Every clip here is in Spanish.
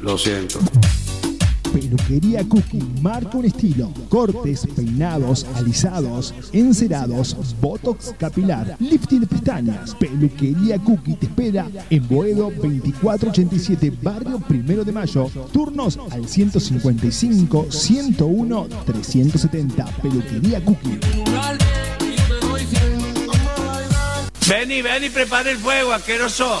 Lo siento. Peluquería Cookie marca un estilo. Cortes, peinados, alisados, encerados, botox capilar, lifting de pestañas. Peluquería Cookie te espera en Boedo 2487, barrio Primero de Mayo. Turnos al 155 101 370. Peluquería Cookie. Ven y ven y prepara el fuego, asqueroso.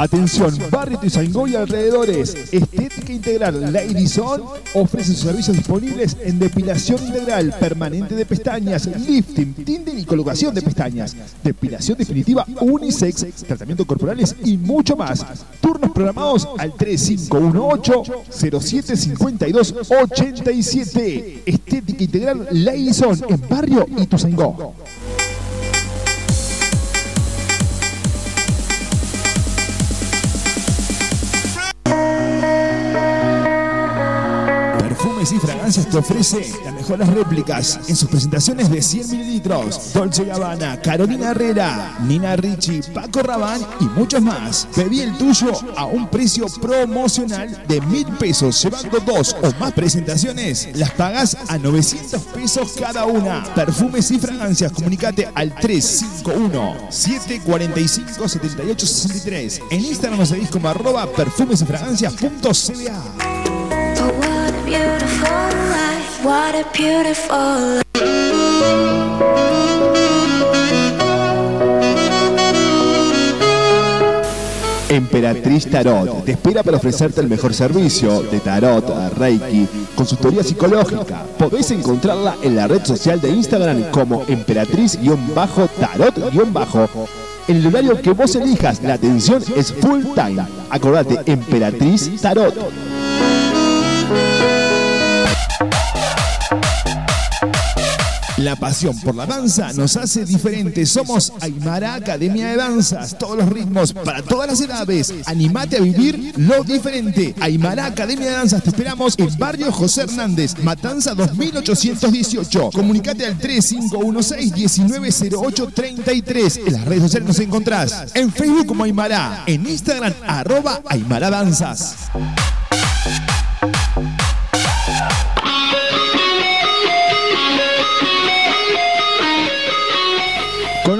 Atención, Barrio Tizangó y alrededores. Estética Integral Lady Son ofrece sus servicios disponibles en depilación integral, permanente de pestañas, lifting, tinte y colocación de pestañas, depilación definitiva unisex, tratamientos corporales y mucho más. Turnos programados al 3518-075287. Estética Integral Lady Son en Barrio Ituzaingó. Perfumes y fragancias te ofrece las mejores réplicas en sus presentaciones de 100 mililitros. Dolce Gabbana, Carolina Herrera, Nina Ricci, Paco Rabanne y muchos más. Pedí el tuyo a un precio promocional de mil pesos. Llevando dos o más presentaciones, las pagas a 900 pesos cada una. Perfumes y fragancias, comunicate al 351-745-7863. En Instagram nos seguís como arroba perfumes y fragancias.cba. A beautiful life, what a beautiful life. Emperatriz Tarot te espera para ofrecerte el mejor servicio de tarot, reiki, consultoría psicológica. Podés encontrarla en la red social de Instagram como emperatriz-tarot- en el horario que vos elijas, la atención es full time. Acordate, Emperatriz Tarot. La pasión por la danza nos hace diferentes. Somos Aymara Academia de Danzas. Todos los ritmos para todas las edades. Animate a vivir lo diferente. Aymara Academia de Danzas. Te esperamos en Barrio José Hernández, Matanza 2818. Comunicate al 3516-190833. En las redes sociales nos encontrás. En Facebook como Aymara. En Instagram, arroba Aymara Danzas.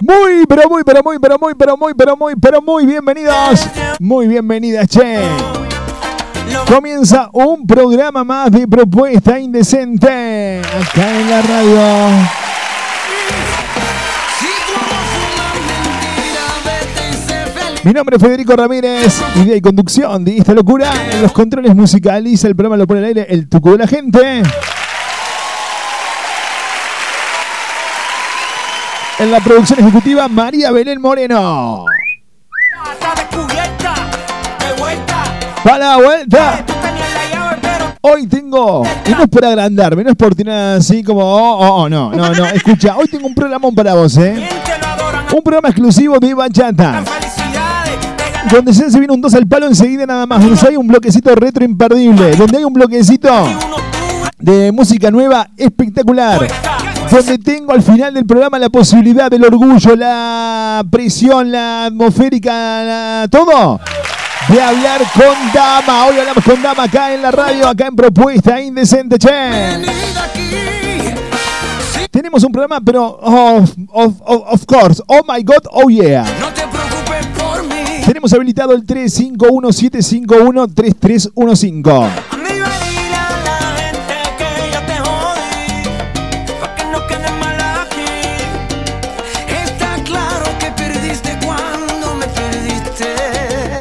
Muy, pero muy, pero muy, pero muy, pero muy, pero muy, pero muy bienvenidos. Muy bienvenidas, che. Comienza un programa más de Propuesta Indecente. Acá en la radio. Mi nombre es Federico Ramírez, idea y conducción de esta locura. En los controles musicaliza el programa, lo pone al aire el tuco de la gente. En la producción ejecutiva, María Belén Moreno. ¡Para la vuelta! Hoy tengo, y no es por agrandarme, no es por tirar así como, oh, oh, oh, no, no, no, escucha, hoy tengo un programón para vos, ¿eh? ¿quién te lo adoran Un programa exclusivo de Bachata. Donde se viene un 2 al palo enseguida nada más. Donde hay un bloquecito retro imperdible. Donde hay un bloquecito de música nueva espectacular. Donde tengo al final del programa la posibilidad del orgullo, la presión, la atmosférica, todo. De hablar con Dama. Hoy hablamos con Dama acá en la radio, acá en Propuesta Indecente, che. Tenemos un programa, pero of, of, of, course. Oh my god, oh yeah. No te preocupes por mí. Tenemos habilitado el 351-751-3315.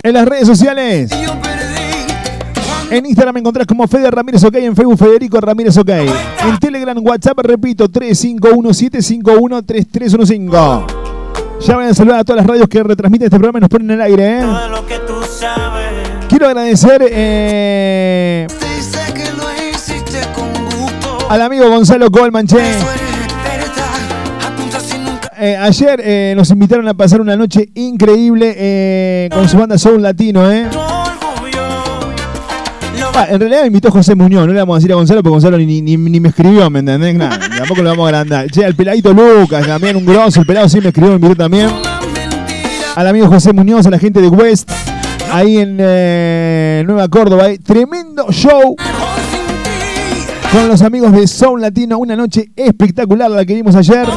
En las redes sociales. En Instagram me encontrás como Fede Ramírez OK, en Facebook Federico Ramírez OK. En Telegram, WhatsApp, repito, 351-751-3315. Ya voy a saludar a todas las radios que retransmiten este programa y nos ponen en el aire. ¿eh? Quiero agradecer eh, al amigo Gonzalo Colman, eh, ayer eh, nos invitaron a pasar una noche increíble eh, con su banda Soul Latino, ¿eh? Ah, en realidad me invitó José Muñoz, no le vamos a decir a Gonzalo porque Gonzalo ni, ni, ni me escribió, ¿me entendés? Nada, tampoco lo vamos a agrandar. Che, al peladito Lucas, también un grosso, el pelado sí me escribió, me invitó también. Al amigo José Muñoz, a la gente de West, ahí en Nueva Córdoba, tremendo show con los amigos de Soul Latino, una noche espectacular la que vimos ayer.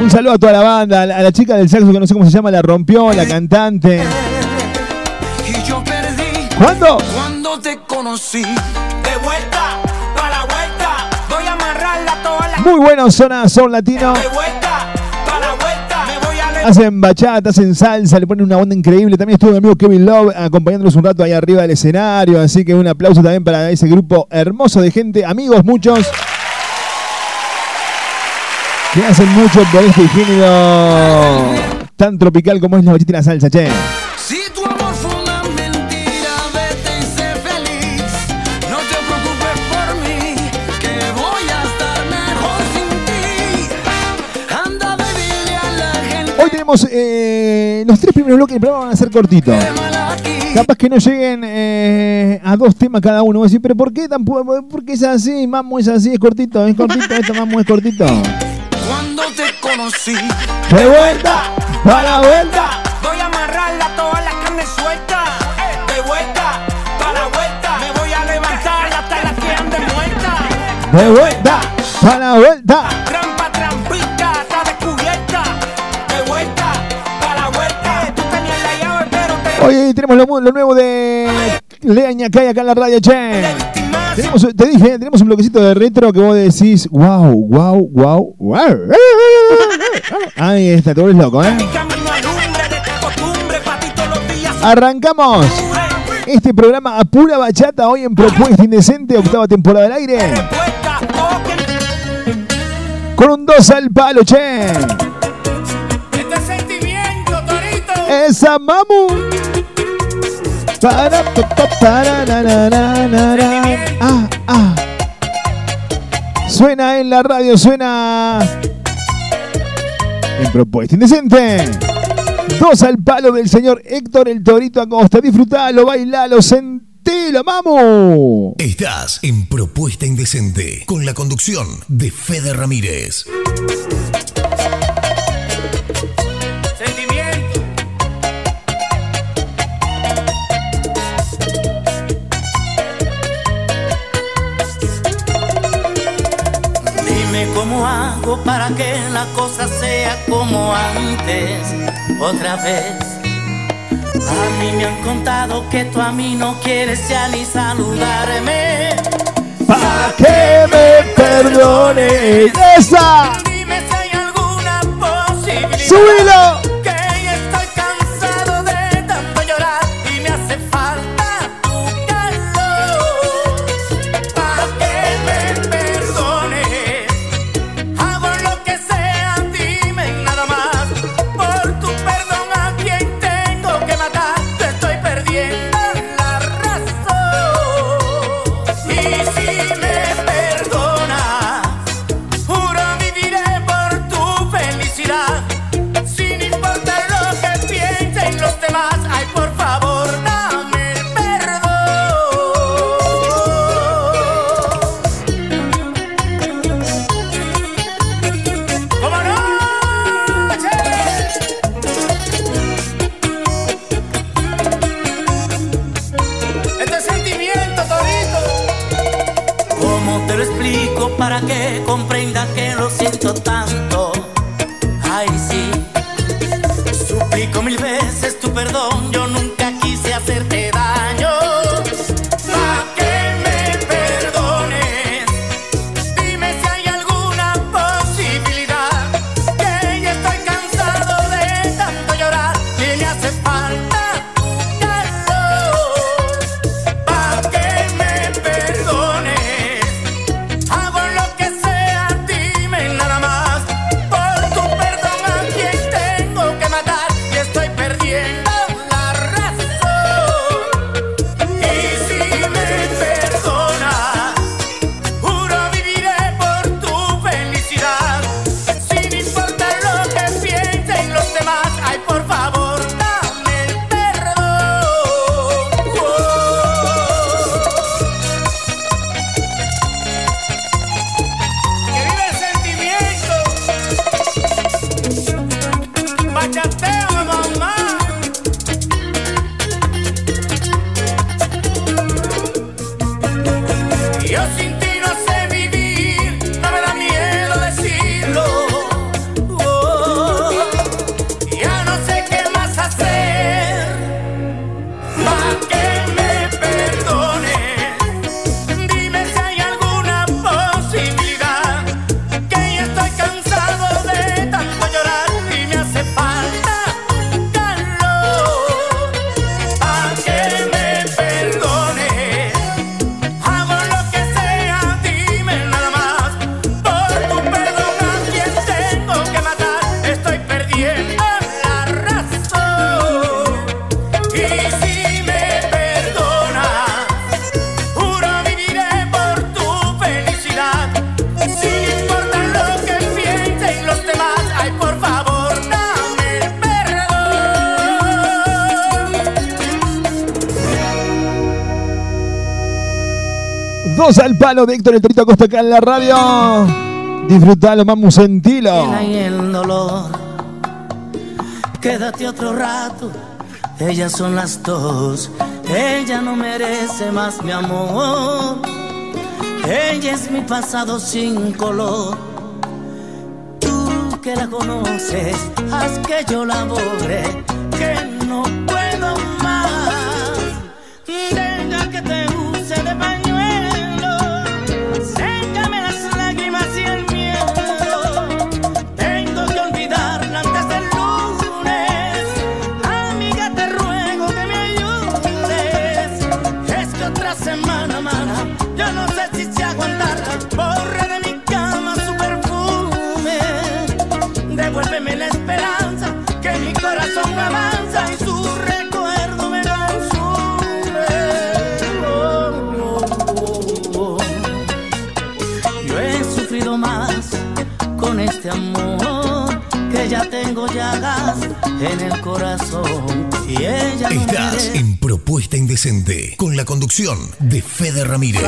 Un saludo a toda la banda, a la, chica del saxo que no sé cómo se llama, la rompió, la cantante. ¿Cuándo? Cuando te conocí. De vuelta, para la vuelta, voy a amarrarla toda la... Muy bueno, zona son latino. De vuelta, para la vuelta, me voy a... Hacen bachata, hacen salsa, le ponen una onda increíble. También estuvo mi amigo Kevin Love acompañándolos un rato ahí arriba del escenario. Así que un aplauso también para ese grupo hermoso de gente, amigos muchos que hacen mucho por este género tan tropical como es la bachita y la salsa, che. Si tu amor fue una mentira, vete y sé feliz. No te preocupes por mí, que voy a estar mejor sin ti. Anda, beberle a la gente. Hoy tenemos eh, los tres primeros bloques del programa van a ser cortitos. Capaz que no lleguen eh, a dos temas cada uno. Voy a decir, pero ¿por qué tampoco? ¿Por qué es así? Mamo es así, es cortito, es cortito, esto Mamo es cortito. Cuando te conocí, de vuelta, a la vuelta. Voy a amarrarla toda la carne suelta. De vuelta, para la vuelta. Me voy a levantar hasta la que ande muerta. De vuelta, para la vuelta. Trampa, trampita, está descubierta. De vuelta, para la vuelta. Tú tenías la llave, pero te. Oye, tenemos lo, lo nuevo de Leaña Calla acá en la radio, che. Tenemos, te dije, tenemos un bloquecito de retro que vos decís, wow, wow, wow, wow. Ahí está, tú eres loco, ¿eh? Arrancamos este programa a pura bachata hoy en Propuesta Indecente, octava temporada del aire. Con un 2 al palo, che. Este. Esa mamu. Para, para, ah, ah. Suena en la radio, suena en Propuesta Indecente. Dos al palo del señor Héctor el Torito Acosta. Disfrutalo, bailalo, sentilo, vamos. Estás en Propuesta Indecente con la conducción de Fede Ramírez. ¿Cómo hago para que la cosa sea como antes? Otra vez. A mí me han contado que tú a mí no quieres ya ni saludarme. Para que me perdone esa. Dime si hay alguna posibilidad. ¡Súbilo! para que comprenda que lo siento tanto. Al palo de Héctor el Torito Acosta acá en la radio. Disfrutalo, mamu, sentilo. El, el dolor. Quédate otro rato. Ellas son las dos. Ella no merece más mi amor. Ella es mi pasado sin color. Tú que la conoces, haz que yo la borre en el corazón y ella no Estás en Propuesta Indecente con la conducción de Fede Ramírez.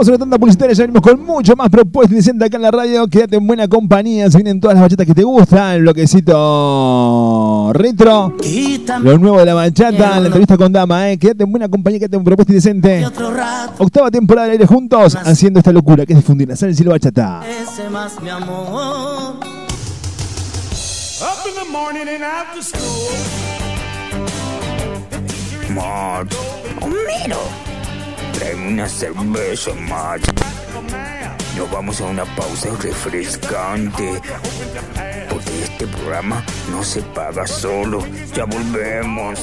Vamos a una tanda publicitaria, ya venimos con mucho más propuestas indecentes acá en la radio. Quédate en buena compañía, se vienen todas las bachatas que te gustan, el bloquecito retro, lo nuevo de la bachata, la entrevista con Dama, eh. Quédate en buena compañía, quédate en propuesta indecente. Octava temporada del aire juntos, haciendo esta locura que es difundir la sal, el cielo bachata. Ese más mi amor. Up in the morning and after school. Homero, tráeme una cerveza, Marge. Nos vamos a una pausa refrescante. Porque este programa no se paga solo. Ya volvemos.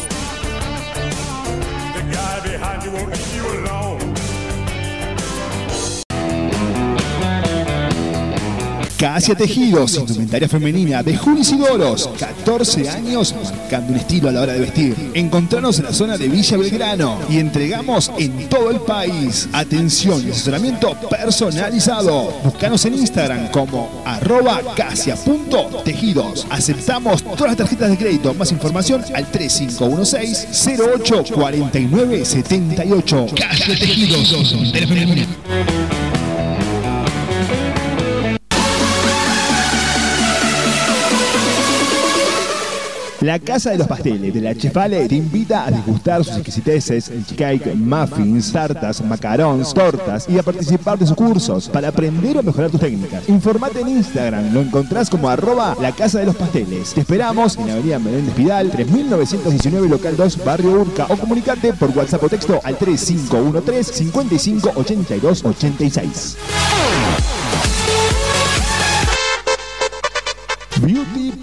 Casia Tejidos, indumentaria femenina de Juli Sidoros, 14 años marcando un estilo a la hora de vestir. Encontranos en la zona de Villa Belgrano y entregamos en todo el país. Atención y asesoramiento personalizado. Búscanos en Instagram como arroba casia.tejidos. Aceptamos todas las tarjetas de crédito. Más información al 3516 08 49 78. Casia Tejidos, La Casa de los Pasteles de la Chefale te invita a degustar sus exquisiteces, el cake, muffins, tartas, macarons, tortas y a participar de sus cursos para aprender o mejorar tus técnicas. Informate en Instagram, lo encontrás como arroba la Casa de los Pasteles. Te esperamos en Avenida Menéndez Pidal, 3919 local 2, Barrio Urca o comunicate por WhatsApp o texto al 3513 55 82 86. Beauty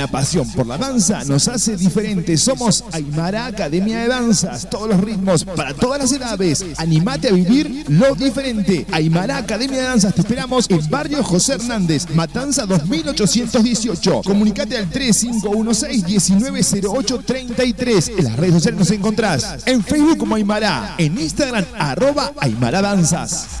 La pasión por la danza nos hace diferentes. Somos Aymara Academia de Danzas. Todos los ritmos para todas las edades. Animate a vivir lo diferente. Aymara Academia de Danzas. Te esperamos en Barrio José Hernández, Matanza 2818. Comunicate al 3516-190833. En las redes sociales nos encontrás. En Facebook como Aymara. En Instagram, arroba Aymara Danzas.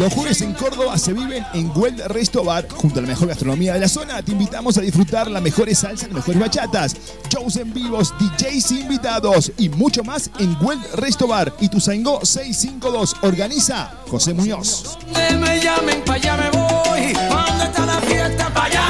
Los jueves en Córdoba se viven en Weld Resto Bar. Junto a la mejor gastronomía de la zona, te invitamos a disfrutar las mejores salsas, las mejores bachatas, shows en vivos, DJs invitados y mucho más en Weld Resto Bar. Y tu 652 organiza José Muñoz. Me llamen, pa' allá me voy. ¿Dónde allá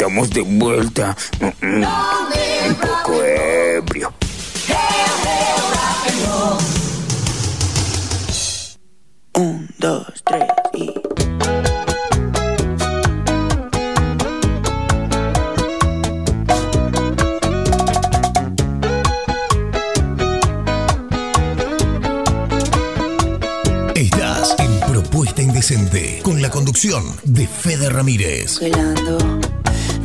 estamos de vuelta. Un poco ebrio. Un, dos, tres y. Estás en Propuesta Indecente con la conducción de Fede Ramírez.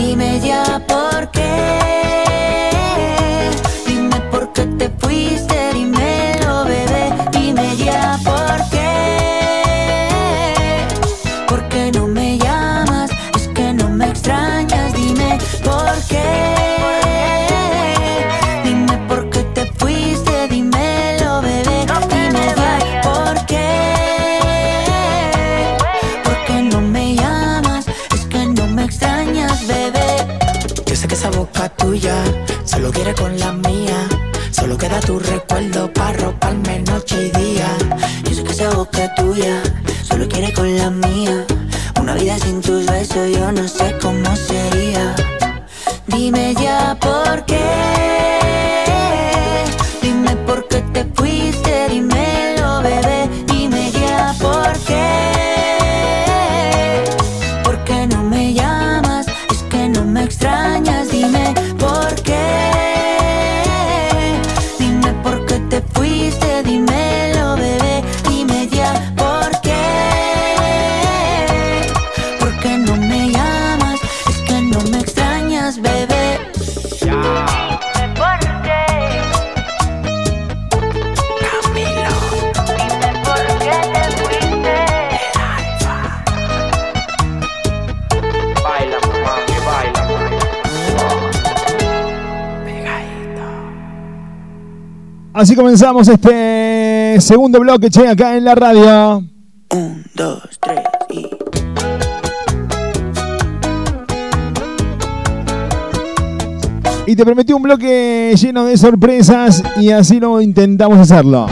Dime ya por qué. Así comenzamos este segundo bloque, che, acá en la radio. Un, dos, tres y. Y te prometí un bloque lleno de sorpresas y así lo intentamos hacerlo.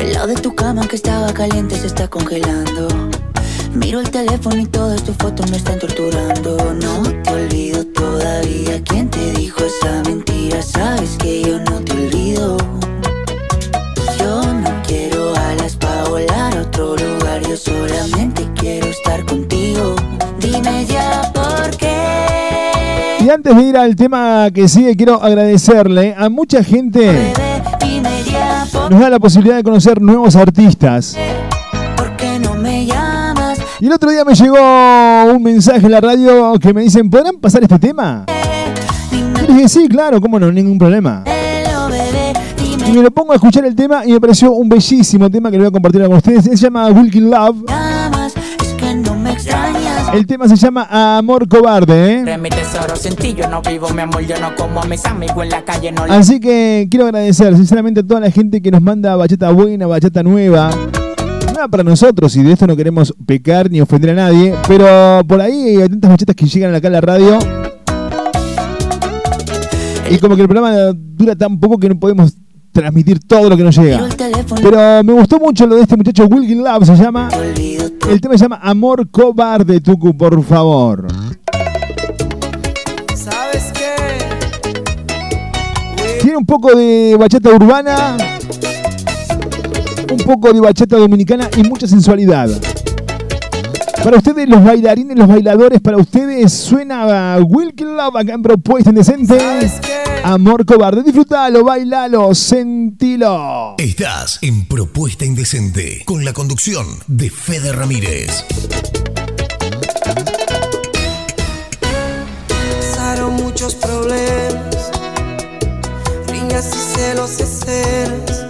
El lado de tu cama que estaba caliente se está congelando. Miro el teléfono y todas tus fotos me están torturando. No olvido todavía. ¿Quién te dijo esa mentira? Sabes que yo no te olvido. Yo no quiero alas para volar a otro lugar. Yo solamente quiero estar contigo. Dime ya por qué. Y antes de ir al tema que sigue, quiero agradecerle a mucha gente Dime ya por que nos da la posibilidad de conocer nuevos artistas. llamas. Y el otro día me llegó un mensaje en la radio que me dicen, ¿podrán pasar este tema? Y le dije, sí, claro, cómo no, ningún problema. Y me lo pongo a escuchar el tema y me pareció un bellísimo tema que lo voy a compartir con ustedes. Se llama Wilkin Love. El tema se llama Amor Cobarde, ¿eh? Le Así que quiero agradecer sinceramente a toda la gente que nos manda bachata buena, bachata nueva. Nada para nosotros y de esto no queremos pecar ni ofender a nadie, pero por ahí hay tantas bachatas que llegan acá a la radio. Y como que el programa dura tan poco que no podemos transmitir todo lo que nos llega. Pero me gustó mucho lo de este muchacho Wilkin Love, se llama. El tema se llama Amor Cobarde, Tucu, por favor. ¿Sabes qué? Tiene un poco de bachata urbana, un poco de bachata dominicana y mucha sensualidad. Para ustedes, los bailarines, los bailadores, para ustedes suena Wilkin Love acá en Propuesta Indecente. Amor cobarde, disfrutalo, bailalo, sentilo. Estás en Propuesta Indecente con la conducción de Fede Ramírez. Pasaron muchos problemas, riñas y celos y celos.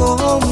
como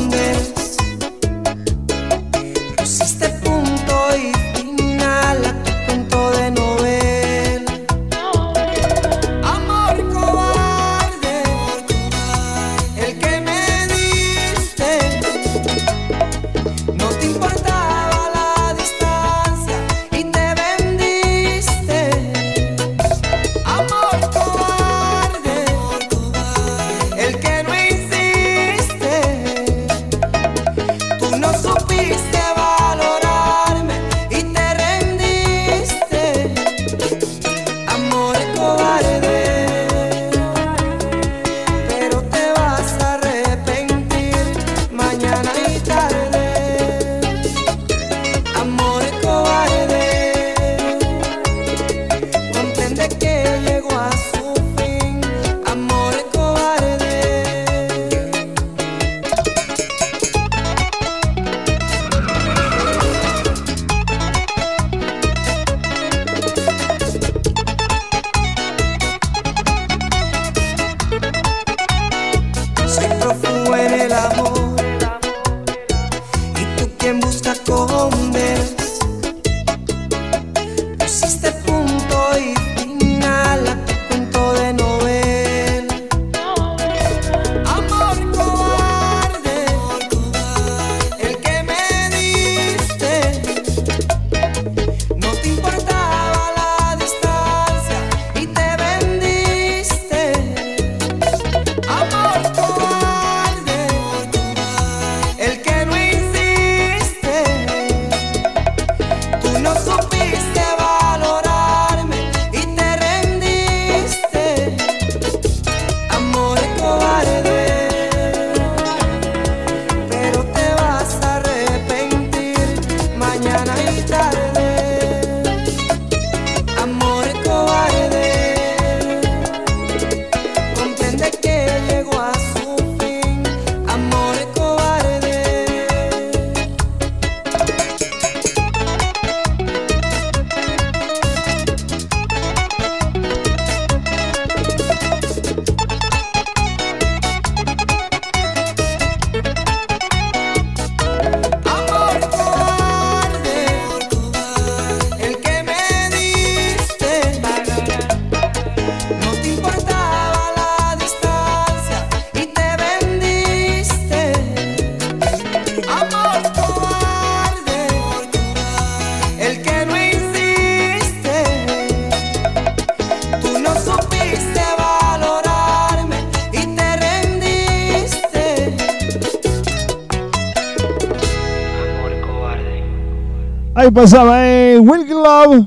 pasaba, eh, Will Glove,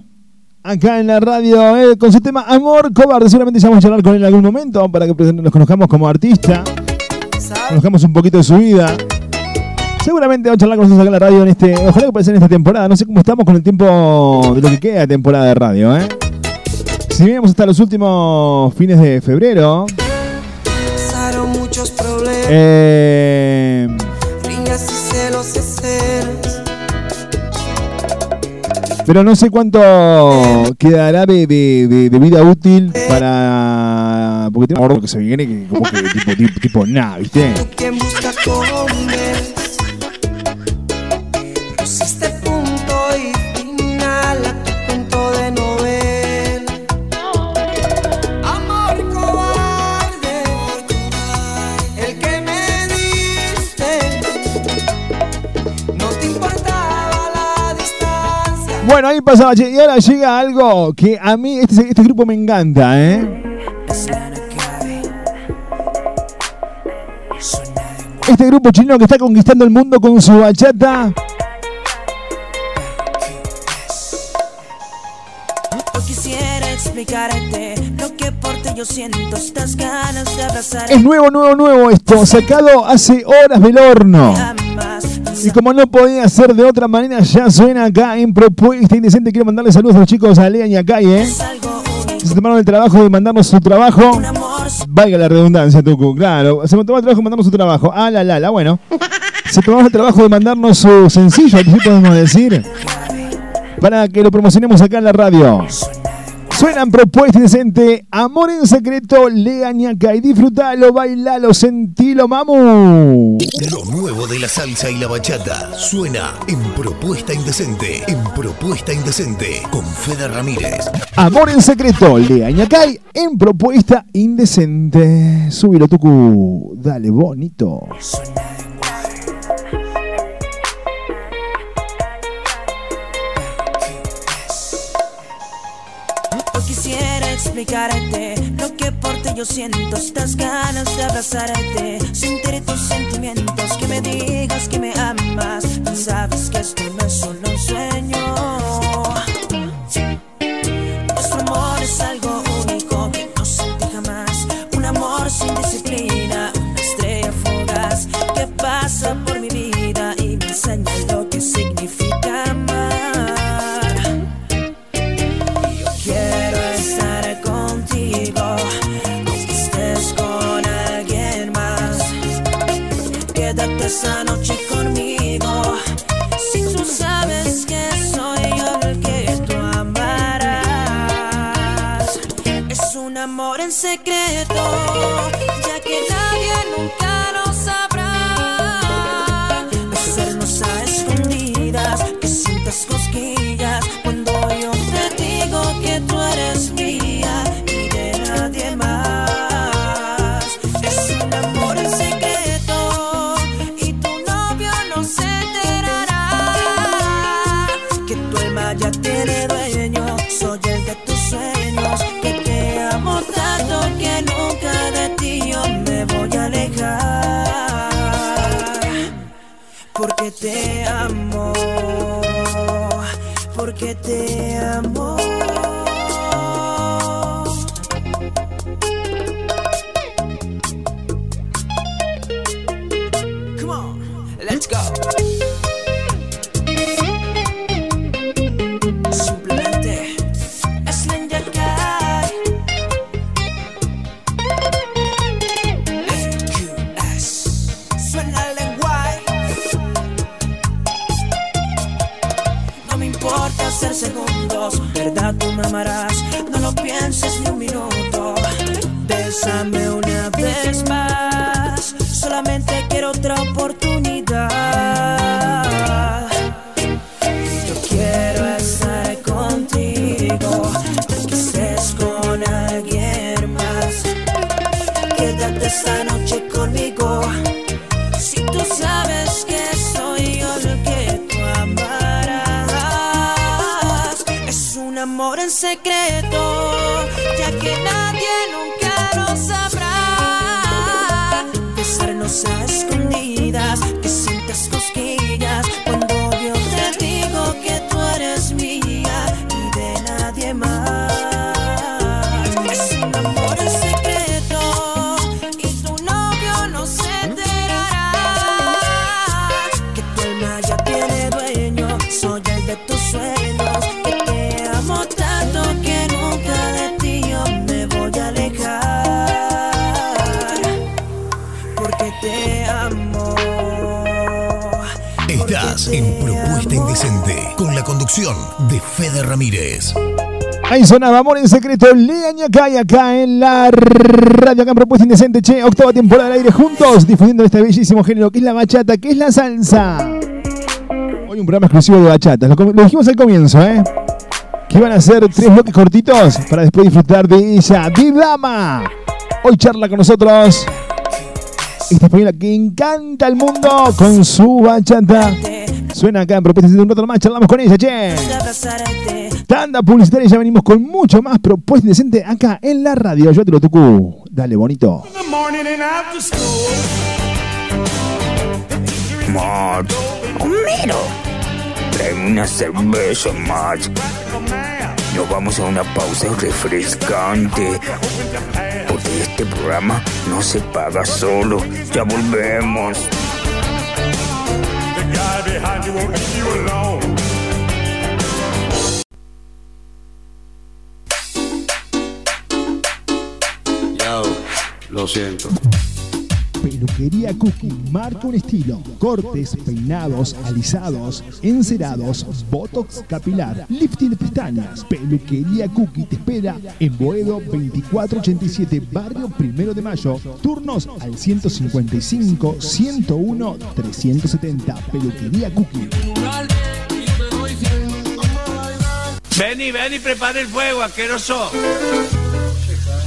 acá en la radio, eh, con su tema Amor Cobarde. Seguramente ya vamos a hablar con él en algún momento para que nos conozcamos como artista, conozcamos un poquito de su vida. Seguramente vamos a charlar con nosotros acá en la radio en este, ojalá que pase en esta temporada. No sé cómo estamos con el tiempo de lo que queda de temporada de radio, ¿eh? Si vemos hasta los últimos fines de febrero, Pasaron muchos problemas, eh, Pero no sé cuánto quedará de, de- de- de vida útil para. Porque tiene un gordo que se viene que como que tipo, tipo, tipo nada, ¿viste? Bueno, ahí pasaba, y ahora llega algo que a mí, este, este grupo me encanta, ¿eh? Este grupo chileno que está conquistando el mundo con su bachata. Es nuevo, nuevo, nuevo esto, sacado hace horas del horno. Y como no podía ser de otra manera, ya suena acá en Propuesta Indecente. Quiero mandarle saludos a los chicos a Lea y a Kai, ¿eh? Se tomaron el trabajo de mandarnos su trabajo. Valga la redundancia, Tucu, claro. Se tomaron el trabajo de mandarnos su trabajo. Ah, la, la, la, bueno. Se tomaron el trabajo de mandarnos su sencillo, ¿qué podemos decir? Para que lo promocionemos acá en la radio. Suenan propuesta indecente, amor en secreto, lea ñaca y disfrutalo, bailalo, sentilo, mamu. Lo nuevo de la salsa y la bachata suena en Propuesta Indecente. En Propuesta Indecente con Fede Ramírez. Amor en secreto, lea ñacay en propuesta indecente. Súbilo, tucu, dale bonito. Explicarte lo que por ti yo siento estas ganas de abrazarte, sentir tus sentimientos, que me digas que me amas. Sabes que esto no es solo un sueño. Esa noche conmigo. Si tú sabes que soy yo el que tú amarás, es un amor en secreto, ya que nadie nunca porque te amo. Amor en secreto, ya que nadie nunca lo sabrá. Besarnos a escondidas, que En Propuesta Indecente con la conducción de Fede Ramírez. Ahí sonaba Amor en Secreto, Lea Ñacay acá en la radio, acá en Propuesta Indecente, che, octava temporada al aire juntos, difundiendo este bellísimo género que es la bachata, que es la salsa. Hoy un programa exclusivo de bachatas, lo, dijimos al comienzo, ¿eh? Que iban a ser tres bloques cortitos para después disfrutar de ella, Dama. Hoy charla con nosotros esta española que encanta al mundo con su bachata. Suena acá en Propuesta Indecente un rato más, charlamos con ella, che. De Tanda publicitaria, ya venimos con mucho más propuesta indecente acá en la radio. Yo te lo toco. Dale, bonito. Marge, Homero, tráeme una cerveza, Marge. Nos vamos a una pausa refrescante. Porque este programa no se paga solo. Ya volvemos. Behind leave you alone. Yo, lo siento. Peluquería Cookie marca un estilo. Cortes, peinados, alisados, encerados, botox capilar, lifting de pestañas. Peluquería Cookie te espera en Boedo 2487, barrio Primero de Mayo. Turnos al 155 101 370. Peluquería Cookie. Ven y ven y prepara el fuego, asqueroso.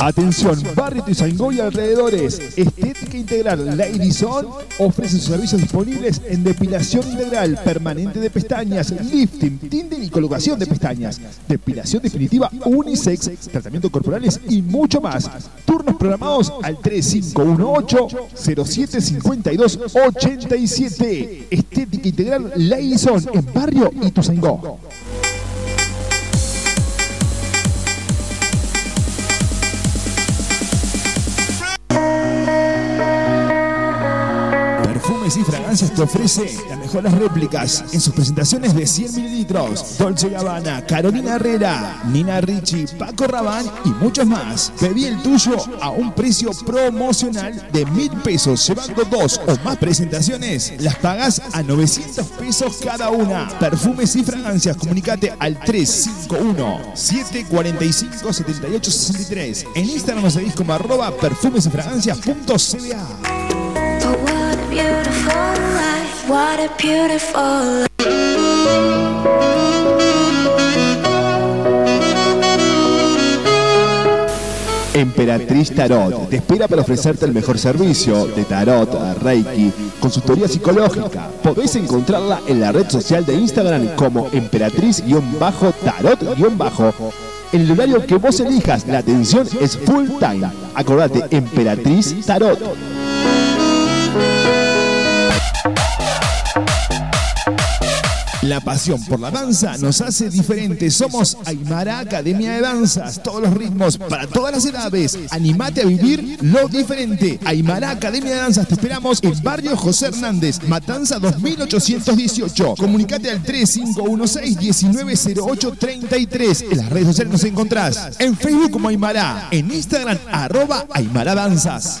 Atención, Barrio Tizangó y alrededores. Estética Integral Lady Zone ofrece sus servicios disponibles en depilación integral, permanente de pestañas, lifting, tinte y colocación de pestañas, depilación definitiva unisex, tratamientos corporales y mucho más. Turnos programados al 3518-075287. Estética Integral Lady Zone en Barrio Ituzaingó. Perfumes y fragancias te ofrece las mejores réplicas en sus presentaciones de 100 mililitros. Dolce Gabbana, Carolina Herrera, Nina Ricci, Paco Rabanne y muchos más. Pedí el tuyo a un precio promocional de mil pesos. Llevando dos o más presentaciones, las pagas a 900 pesos cada una. Perfumes y fragancias, comunicate al 351-745-7863. En Instagram nos seguís como arroba perfumes y fragancias.cba. A beautiful life, what a beautiful. Emperatriz Tarot te espera para ofrecerte el mejor servicio de tarot, reiki, consultoría psicológica. Podés encontrarla en la red social de Instagram como emperatriz-tarot- En el horario que vos elijas, la atención es full time. Acordate, Emperatriz Tarot. La pasión por la danza nos hace diferentes. Somos Aymara Academia de Danzas. Todos los ritmos para todas las edades. Animate a vivir lo diferente. Aymara Academia de Danzas. Te esperamos en Barrio José Hernández, Matanza 2818. Comunicate al 3516-190833. En las redes sociales nos encontrás. En Facebook como Aymara. En Instagram, arroba Aymara Danzas.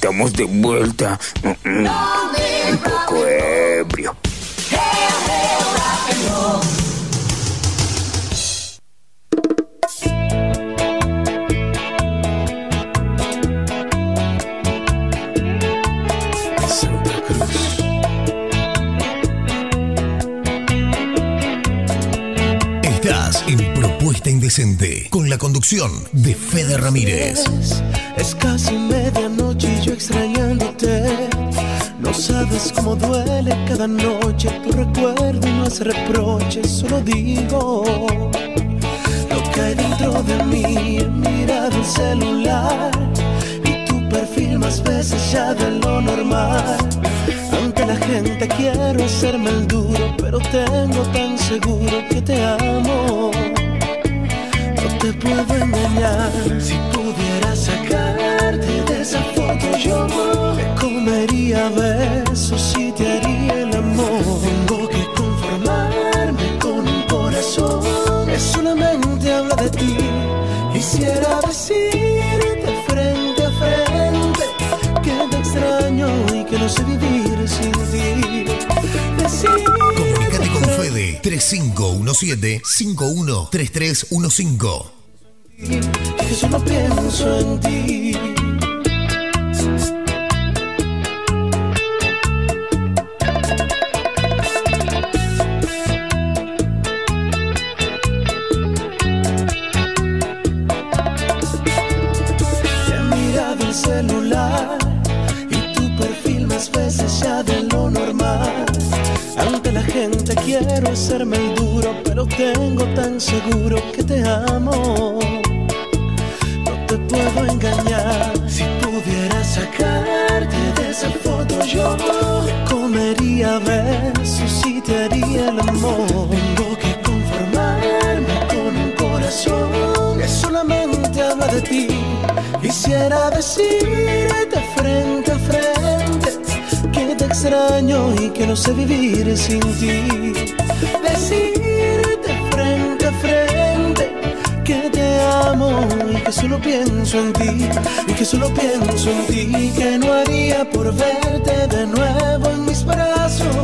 Estamos de vuelta. Mm, mm. Un poco ebrio. Indecente con la conducción de Fede Ramírez. Es casi medianoche y yo extrañándote. No sabes cómo duele cada noche tu recuerdo y no hace reproches, solo digo lo que hay dentro de mí. He mirado el celular y tu perfil más veces ya de lo normal. Ante la gente quiero hacerme el duro, pero tengo tan seguro que te amo. Te puedo engañar si pudiera sacarte de esa foto yo me comería besos y te haría el amor. Tengo que conformarme con un corazón que solamente habla de ti. Quisiera decirte frente a frente que te extraño y que no sé vivir 3517-513315. que solo pienso en ti. Que no sé vivir sin ti. Decirte frente a frente que te amo y que solo pienso en ti, y que solo pienso en ti, que no haría por verte de nuevo en mis brazos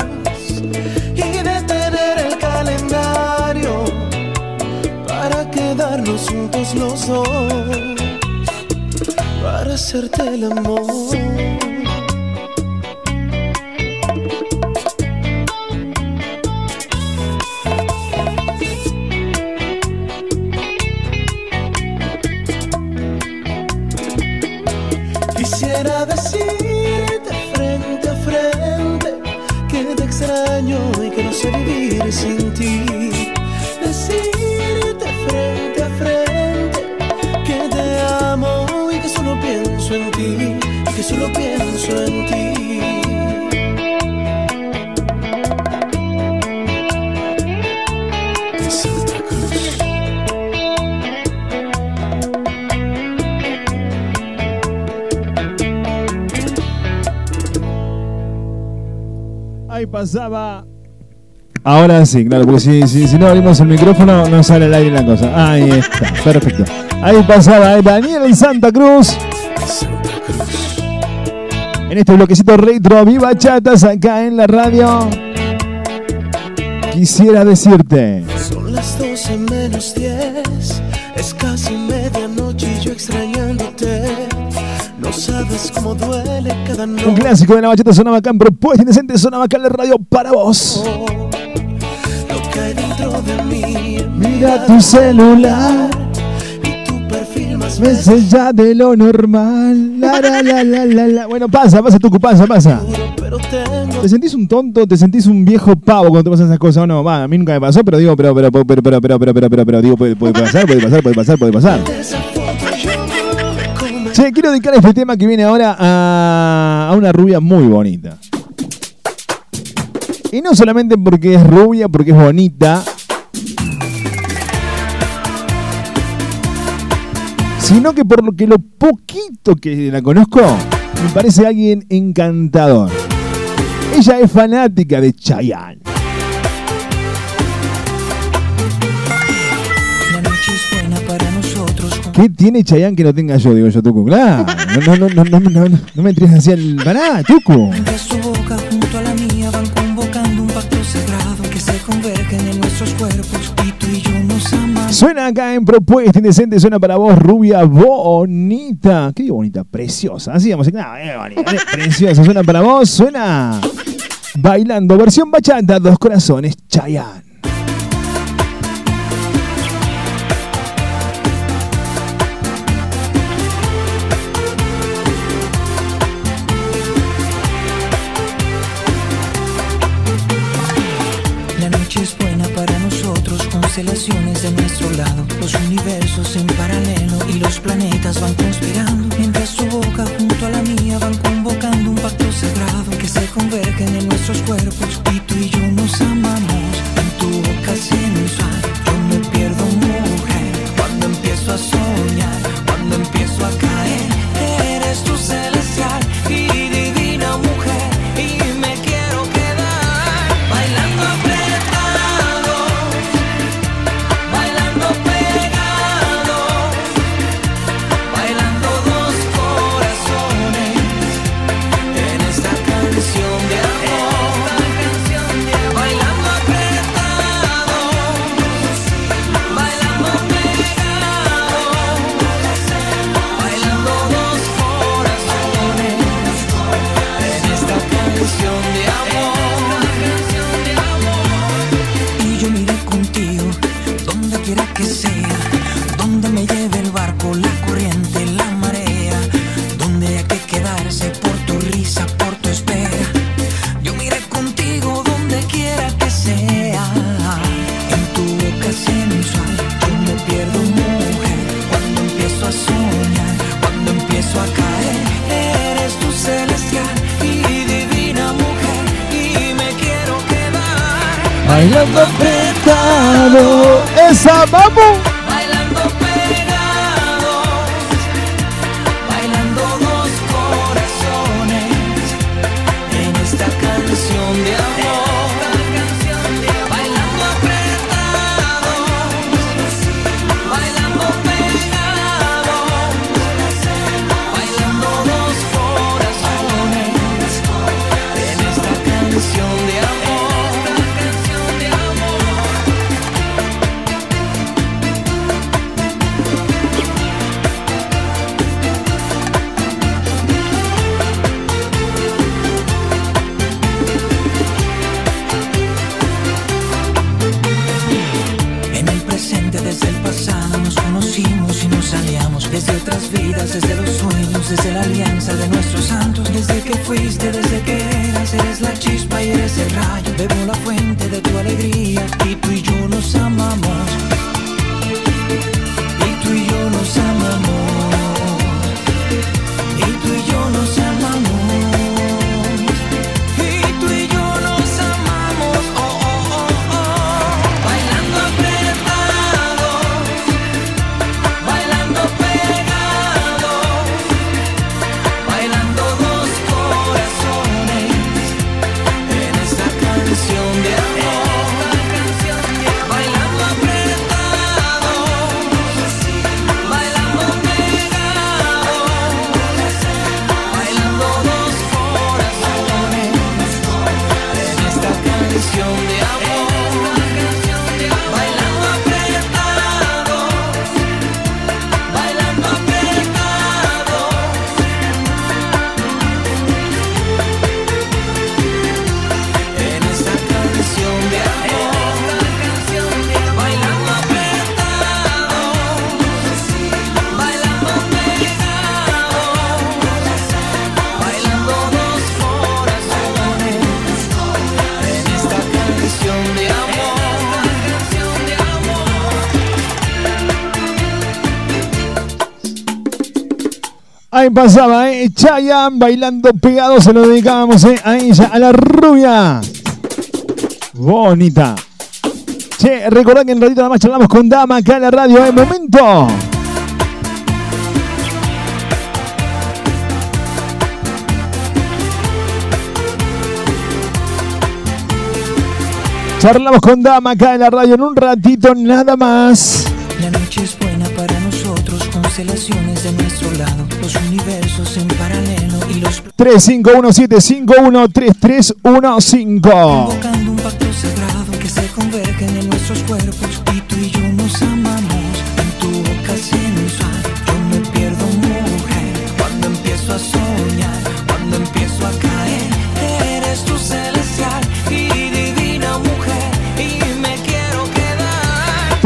y detener el calendario para quedarnos juntos los dos, para hacerte el amor. Pasaba. Ahora sí, claro, porque si, si, si no abrimos el micrófono no sale al aire la cosa. Ahí está, perfecto. Ahí pasaba eh, Daniel en Santa Cruz. En este bloquecito retro, viva chatas acá en la radio. Quisiera decirte. Son las 12 menos 10, clásico de la bachata sonaba acá en Propuesta Indecente, sonaba acá en la radio para vos. Lo que hay dentro de mí. Mira tu celular. Tu perfil más Veces ya de lo normal. La, la, la. Bueno, pasa, pasa, Tucu, pasa, pasa. ¿Te sentís un tonto? ¿Te sentís un viejo pavo cuando te pasan esas cosas? No, va, a mí nunca me pasó, pero digo, pero, pero, pero, pero, pero, pero, pero, pero, pero, pero, digo, puede, puede pasar, puede pasar, puede pasar, puede pasar. Che, quiero dedicar este tema que viene ahora a, a una rubia muy bonita. Y no solamente porque es rubia, porque es bonita, sino que por lo que lo poquito que la conozco, me parece alguien encantador. Ella es fanática de Chayanne. ¿Qué tiene Chayanne que no tenga yo? Digo yo, Tucu. Claro. No, no, no, no, no, no, no me entres hacia el. Pará, Tucu. Mientras tu boca junto a la mía van convocando un pacto sagrado que se convergen en nuestros cuerpos y tú y yo nos amamos. Suena acá en Propuesta Indecente, suena para vos, rubia bonita. ¿Qué digo bonita? Preciosa. Así vamos, eh, bonita, eh, preciosa. Suena para vos, suena. Bailando, versión bachata, dos corazones, Chayanne. De nuestro lado, los universos en paralelo y los planetas van conspirando. pasaba, ¿eh? Chayan bailando pegado, se lo dedicábamos ¿eh? a ella, a la rubia. Bonita. Che, recordad que en ratito nada más charlamos con Dama acá en la radio, ¿eh? Momento. Charlamos con Dama acá en la radio en un ratito nada más constelaciones de nuestro lado, los universos en paralelo y los 35175133115.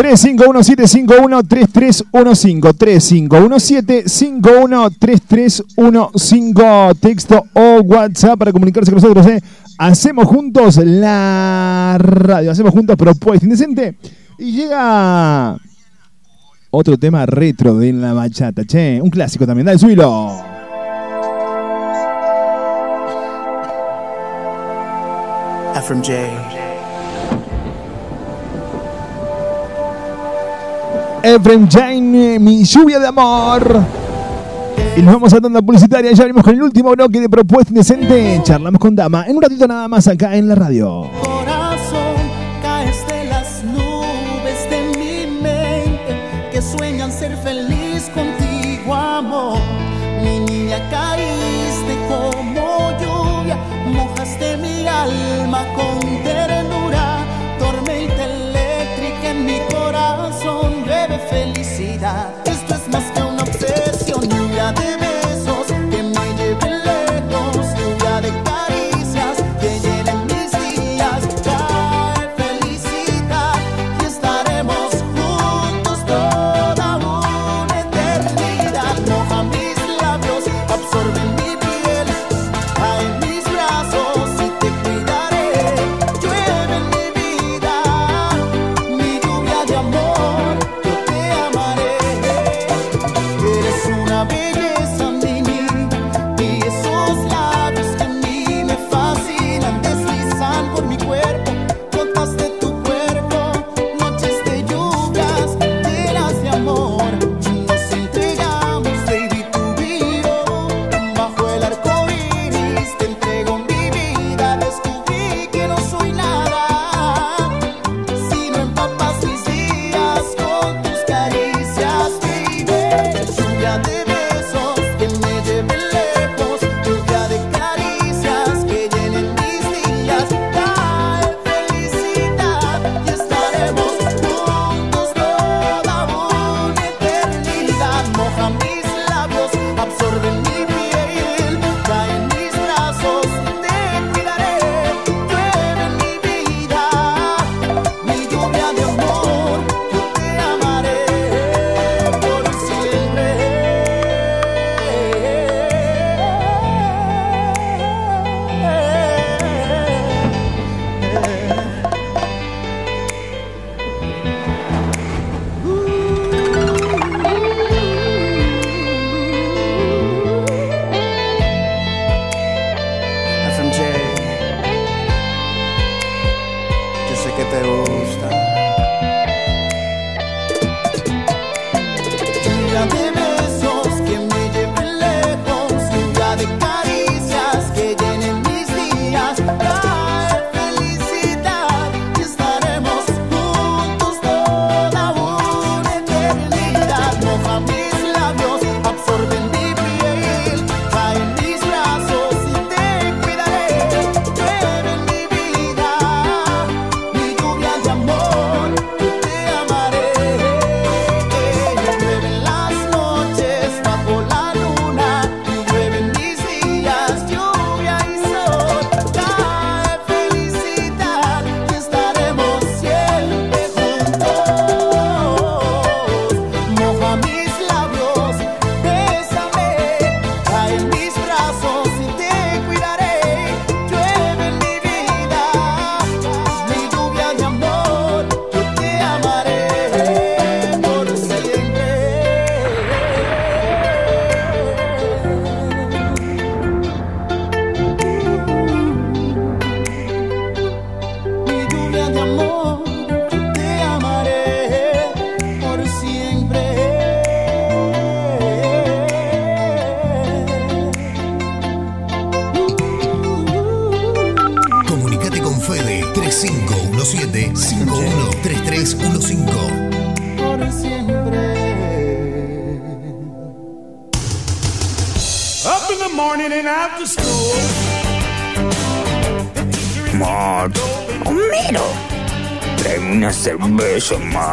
3517-513315. Texto o WhatsApp para comunicarse con nosotros. ¿eh? Hacemos juntos la radio. Hacemos juntos Propuesta Indecente. Y llega otro tema retro de la bachata. Che, un clásico también. Dale, subilo. From J. Efrem Jane, mi lluvia de amor. Y nos vamos a tanda publicitaria. Ya venimos con el último bloque de Propuesta Indecente. Charlamos con Dama en un ratito nada más acá en la radio.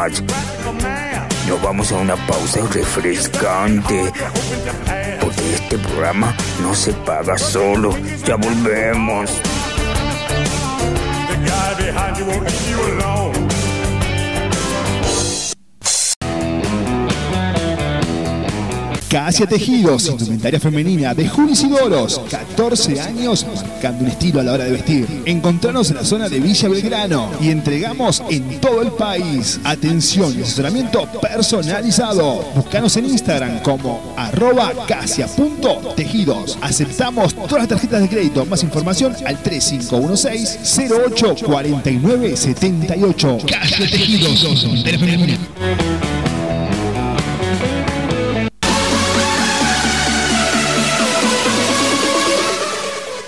Marge. Nos vamos a una pausa refrescante. Porque este programa no se paga solo. Ya volvemos. Casia Tejidos, indumentaria femenina de Julis y Doros. 14 años marcando un estilo a la hora de vestir. Encontranos en la zona de Villa Belgrano y entregamos en todo el país. Atención y asesoramiento personalizado. Búscanos en Instagram como arroba casia.tejidos. Aceptamos todas las tarjetas de crédito. Más información al 3516 08 49 78. Casia Tejidos,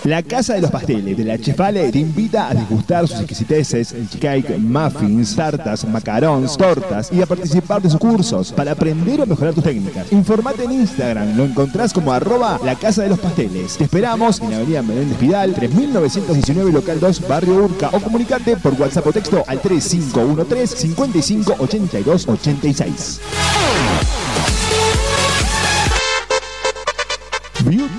La Casa de los Pasteles de la Chefale te invita a degustar sus exquisiteces, cake, muffins, tartas, macarons, tortas y a participar de sus cursos para aprender o mejorar tus técnicas. Informate en Instagram, lo encontrás como arroba la Casa de los Pasteles. Te esperamos en la avenida Menéndez Vidal, 3919 local 2, barrio Urca o comunicate por WhatsApp o texto al 3513 55 82 86. Beauty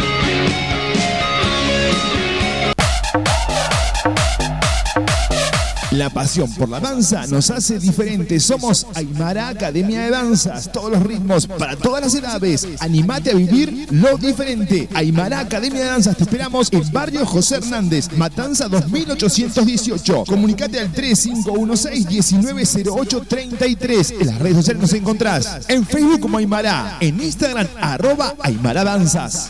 La pasión por la danza nos hace diferentes. Somos Aymara Academia de Danzas. Todos los ritmos para todas las edades. Animate a vivir lo diferente. Aymara Academia de Danzas. Te esperamos en Barrio José Hernández, Matanza 2818. Comunicate al 3516-190833. En las redes sociales nos encontrás. En Facebook como Aymara. En Instagram, arroba Aymara Danzas.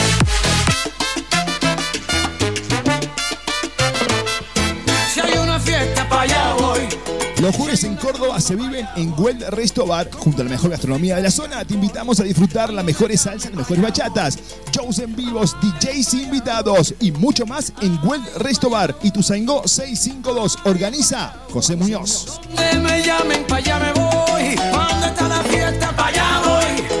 Los jueves en Córdoba se viven en Well Resto Bar. Junto a la mejor gastronomía de la zona, te invitamos a disfrutar las mejores salsas, las mejores bachatas, shows en vivos, DJs invitados y mucho más en Well Resto Bar. Y tu 652 organiza José Muñoz. Me llamen, allá me voy. ¿Dónde allá voy.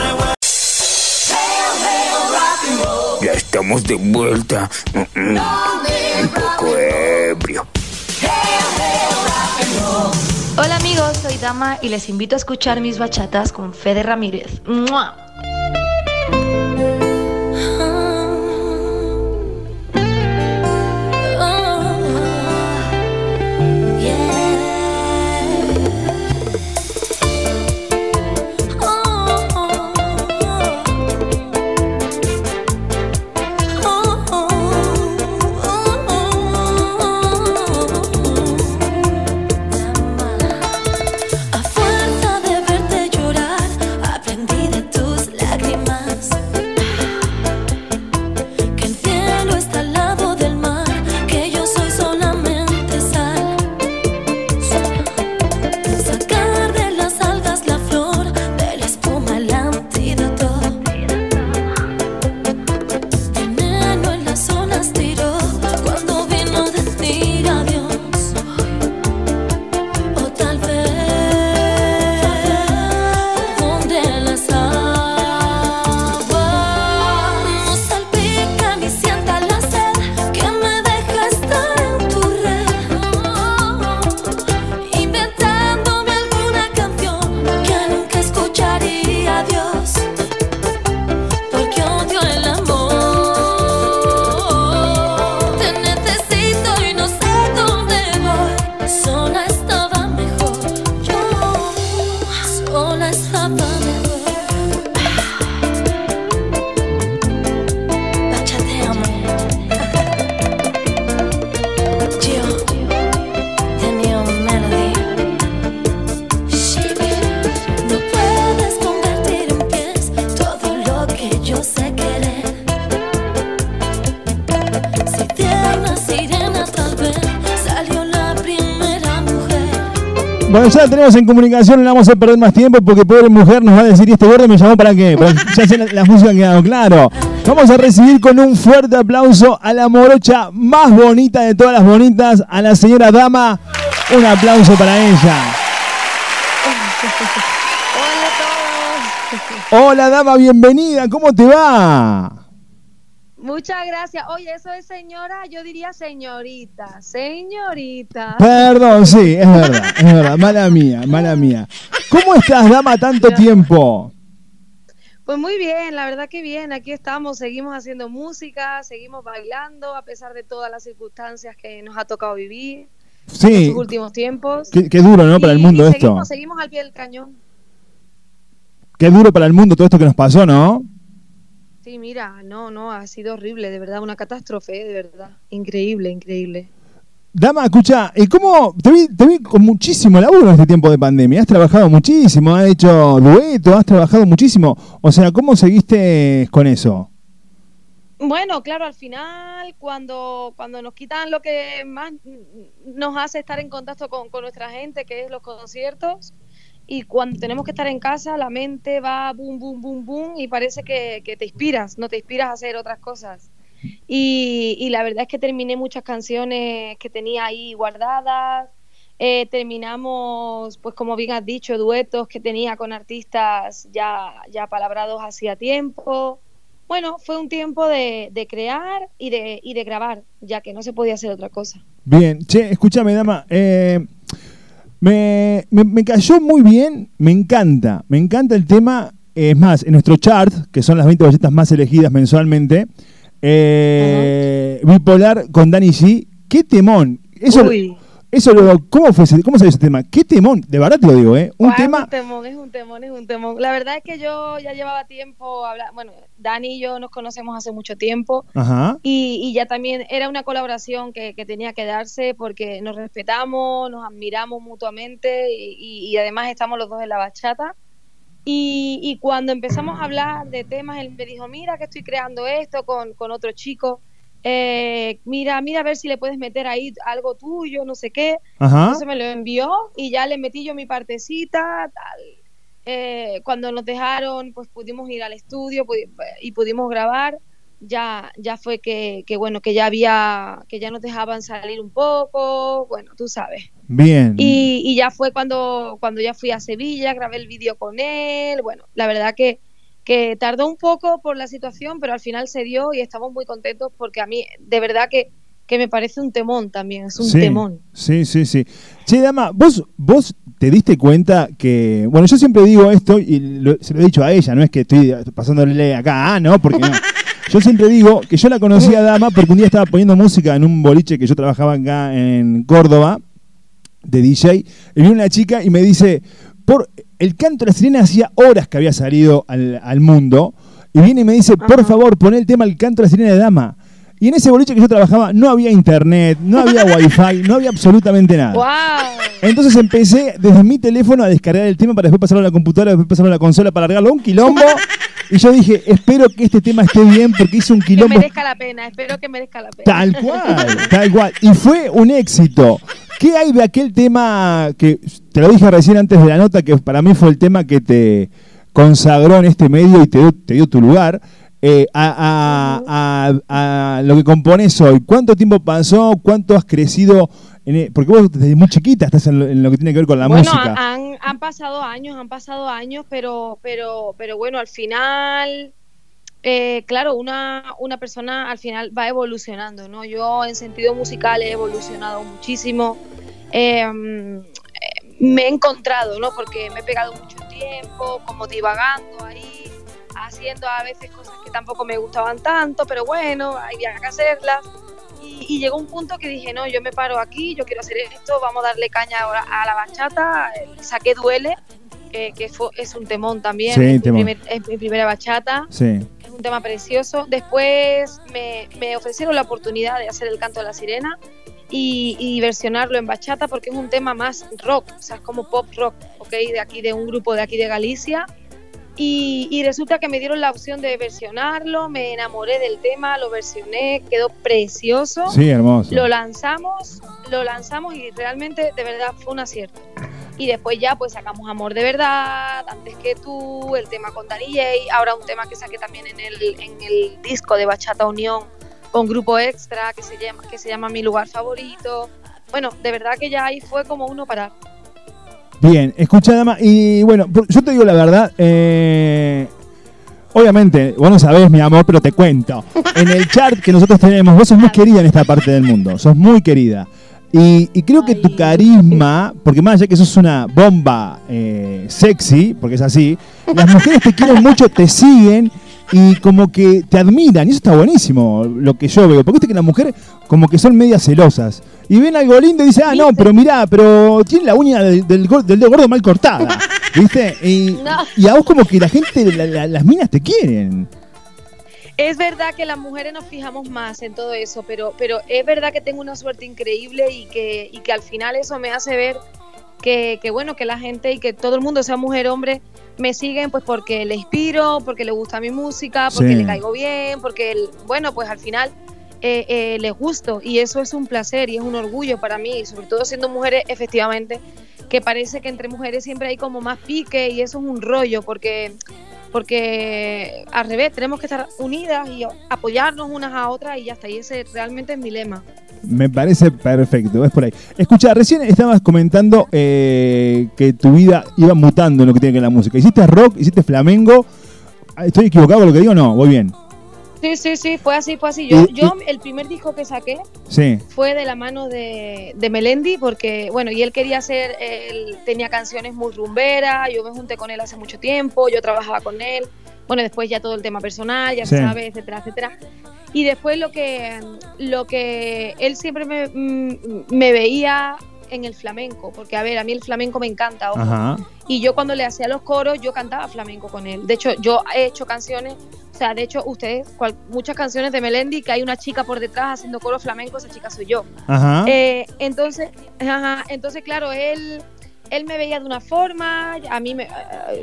estamos de vuelta. Un poco ebrio. Hola amigos, soy Dama y les invito a escuchar mis bachatas con Fede Ramírez. ¡Mua! Bueno, ya la tenemos en comunicación, no vamos a perder más tiempo porque pobre mujer nos va a decir, ¿y este gordo me llamó para qué? Pero ya la, la música ha quedado claro. Vamos a recibir con un fuerte aplauso a la morocha más bonita de todas las bonitas, a la señora Dama. Un aplauso para ella. Hola Dama, bienvenida, ¿cómo te va? Muchas gracias. Oye, eso es señora, yo diría señorita, señorita. Perdón, sí, es verdad, es verdad, mala mía, mala mía. ¿Cómo estás, Dama, tanto tiempo? Pues muy bien, la verdad que bien. Aquí estamos, seguimos haciendo música, seguimos bailando a pesar de todas las circunstancias que nos ha tocado vivir en Sí, estos últimos tiempos. qué, qué duro, ¿no? Para el mundo y esto. Seguimos al pie del cañón. Qué duro para el mundo todo esto que nos pasó, ¿no? Sí, mira, no, no, ha sido horrible, de verdad, una catástrofe, de verdad. Increíble, increíble. Dama, escucha, ¿y cómo te vi, te vi con muchísimo laburo en este tiempo de pandemia? Has trabajado muchísimo, has hecho dueto, has trabajado muchísimo. O sea, ¿cómo seguiste con eso? Bueno, claro, al final, cuando, cuando nos quitan lo que más nos hace estar en contacto con, con nuestra gente, que es los conciertos, y cuando tenemos que estar en casa, la mente va boom, boom, boom, boom, y parece que, que te inspiras, no te inspiras a hacer otras cosas. Y, y la verdad es que terminé muchas canciones que tenía ahí guardadas. Eh, terminamos, pues como bien has dicho, duetos que tenía con artistas ya, ya palabrados hacía tiempo. Bueno, fue un tiempo de, de crear y de, y de grabar, ya que no se podía hacer otra cosa. Bien, che, escúchame, dama. eh, me, me- me cayó muy bien, me encanta, me encanta el tema. Es más, en nuestro chart, que son las 20 balletas más elegidas mensualmente, eh, Bipolar con Dani G, qué temón. Eso, Uy. Eso lo, ¿cómo, fue ese- ¿Cómo salió ese tema? Qué temón, de verdad te lo digo, ¿eh? Un tema. Es un temón, es un temón, es un temón. La verdad es que yo ya llevaba tiempo, habla- bueno, Dani y yo nos conocemos hace mucho tiempo. Ajá. Y, y ya también era una colaboración que, que tenía que darse porque nos respetamos, nos admiramos mutuamente y, y- y además estamos los dos en la bachata. Y, y cuando empezamos a hablar de temas, él me dijo, mira que estoy creando esto con, con otro chico, eh, mira, mira a ver si le puedes meter ahí algo tuyo, no sé qué. Ajá. Entonces me lo envió y ya le metí yo mi partecita, tal. Eh, cuando nos dejaron, pues pudimos ir al estudio pudi- y pudimos grabar. Ya, ya fue que, que bueno, que ya había, que ya nos dejaban salir un poco, bueno, tú sabes. Bien. Y, y ya fue cuando, cuando ya fui a Sevilla, grabé el vídeo con él. Bueno, la verdad que, que tardó un poco por la situación, pero al final se dio y estamos muy contentos porque a mí, de verdad que, que me parece un temón también, es un sí, temón. Sí, sí, sí. Che, dama, vos, vos te diste cuenta que. Bueno, yo siempre digo esto y lo- se lo he dicho a ella, no es que estoy pasándole acá, ah, no, porque no. Yo siempre digo que yo la conocí a Dama porque un día estaba poniendo música en un boliche que yo trabajaba acá en Córdoba, de DJ, y viene una chica y me dice, por el canto de la sirena hacía horas que había salido al, al mundo, y viene y me dice, por favor, pon el tema El canto de la sirena de Dama. Y en ese boliche que yo trabajaba no había internet, no había wifi, no había absolutamente nada. ¡Wow! Entonces empecé desde mi teléfono a descargar el tema para después pasarlo a la computadora, después pasarlo a la consola para largarlo un quilombo. Y yo dije, espero que este tema esté bien porque hice un Que quilombo merezca la pena, espero que merezca la pena. Tal cual, tal cual. Y fue un éxito. ¿Qué hay de aquel tema que te lo dije recién antes de la nota, que para mí fue el tema que te consagró en este medio y te dio, te dio tu lugar? eh, a, a- a- a lo que compones hoy. ¿Cuánto tiempo pasó? ¿Cuánto has crecido? en e- porque vos desde muy chiquita estás en lo, en lo que tiene que ver con la bueno, música. Han, han pasado años, han pasado años, pero, pero, pero bueno, al final, eh, claro, una, una persona al final va evolucionando, ¿no? Yo en sentido musical he evolucionado muchísimo. Eh, eh, me he encontrado, ¿no? Porque me he pegado mucho tiempo, como divagando ahí, haciendo a veces cosas que tampoco me gustaban tanto, pero bueno, había que hacerlas. Y, y llegó un punto que dije, no, yo me paro aquí, yo quiero hacer esto, vamos a darle caña ahora a la bachata. Eh, Saqué Duele, que, que fue, es un temón también, Sí, es, mi temón. primer- es mi primera bachata, Sí. Un tema precioso. Después me, me ofrecieron la oportunidad de hacer el canto de la sirena y, y versionarlo en bachata porque es un tema más rock, o sea, es como pop rock, ¿ok? De aquí, de un grupo de aquí de Galicia. Y, y resulta que me dieron la opción de versionarlo, me enamoré del tema, lo versioné, quedó precioso. Sí, hermoso. Lo lanzamos, lo lanzamos y realmente de verdad fue un acierto. Y después ya pues sacamos Amor de Verdad, Antes que tú, el tema con Danny J, ahora un tema que saqué también en el, en el disco de Bachata Unión con Grupo Extra que se llama, que se llama Mi Lugar Favorito. Bueno, de verdad que ya ahí fue como uno para... Bien, escucha, dama, y bueno, yo te digo la verdad, eh, obviamente, vos no sabés, mi amor, pero te cuento. En el chart que nosotros tenemos, vos sos muy querida en esta parte del mundo, sos muy querida. Y, y creo que tu carisma, porque más allá que sos una bomba eh, sexy, porque es así, las mujeres te quieren mucho, te siguen y como que te admiran. Y eso está buenísimo, lo que yo veo. Porque viste que las mujeres como que son medias celosas. Y ven algo lindo y dicen, ah, no, pero mirá, pero tiene la uña del, del, del dedo gordo mal cortada. ¿Viste? Y, No. y a vos como que la gente, la- la- las minas te quieren. Es verdad que las mujeres nos fijamos más en todo eso, pero, pero es verdad que tengo una suerte increíble y que, y que al final eso me hace ver que, que, bueno, que la gente y que todo el mundo, sea mujer o hombre, me siguen pues porque le inspiro, porque le gusta mi música, porque Sí. le caigo bien, porque, el- bueno, pues al final eh, eh, les gusto y eso es un placer y es un orgullo para mí, sobre todo siendo mujeres, efectivamente, que parece que entre mujeres siempre hay como más pique y eso es un rollo, porque porque al revés, tenemos que estar unidas y apoyarnos unas a otras y está. Y ese realmente es mi lema. Me parece perfecto, es por ahí. Escucha, recién estabas comentando eh, que tu vida iba mutando en lo que tiene que ver la música. Hiciste rock, hiciste flamenco. ¿Estoy equivocado con lo que digo? No, voy bien. Sí, sí, sí, fue así, fue así. Yo, yo el primer disco que saqué Sí. fue de la mano de, de Melendi, porque, bueno, y él quería hacer, él tenía canciones muy rumberas, yo me junté con él hace mucho tiempo, yo trabajaba con él, bueno, después ya todo el tema personal, ya Sí. se sabe, etcétera, etcétera. Y después lo que, lo que él siempre me, mm, me veía en el flamenco, porque, a ver, a mí el flamenco me encanta, ojo. Y yo cuando le hacía los coros, yo cantaba flamenco con él. De hecho, yo he hecho canciones, o sea, de hecho, ustedes, cual- muchas canciones de Melendi, que hay una chica por detrás haciendo coro flamenco, esa chica soy yo. Ajá. Eh, entonces, ajá, entonces, claro, él, él me veía de una forma, a mí, me, eh,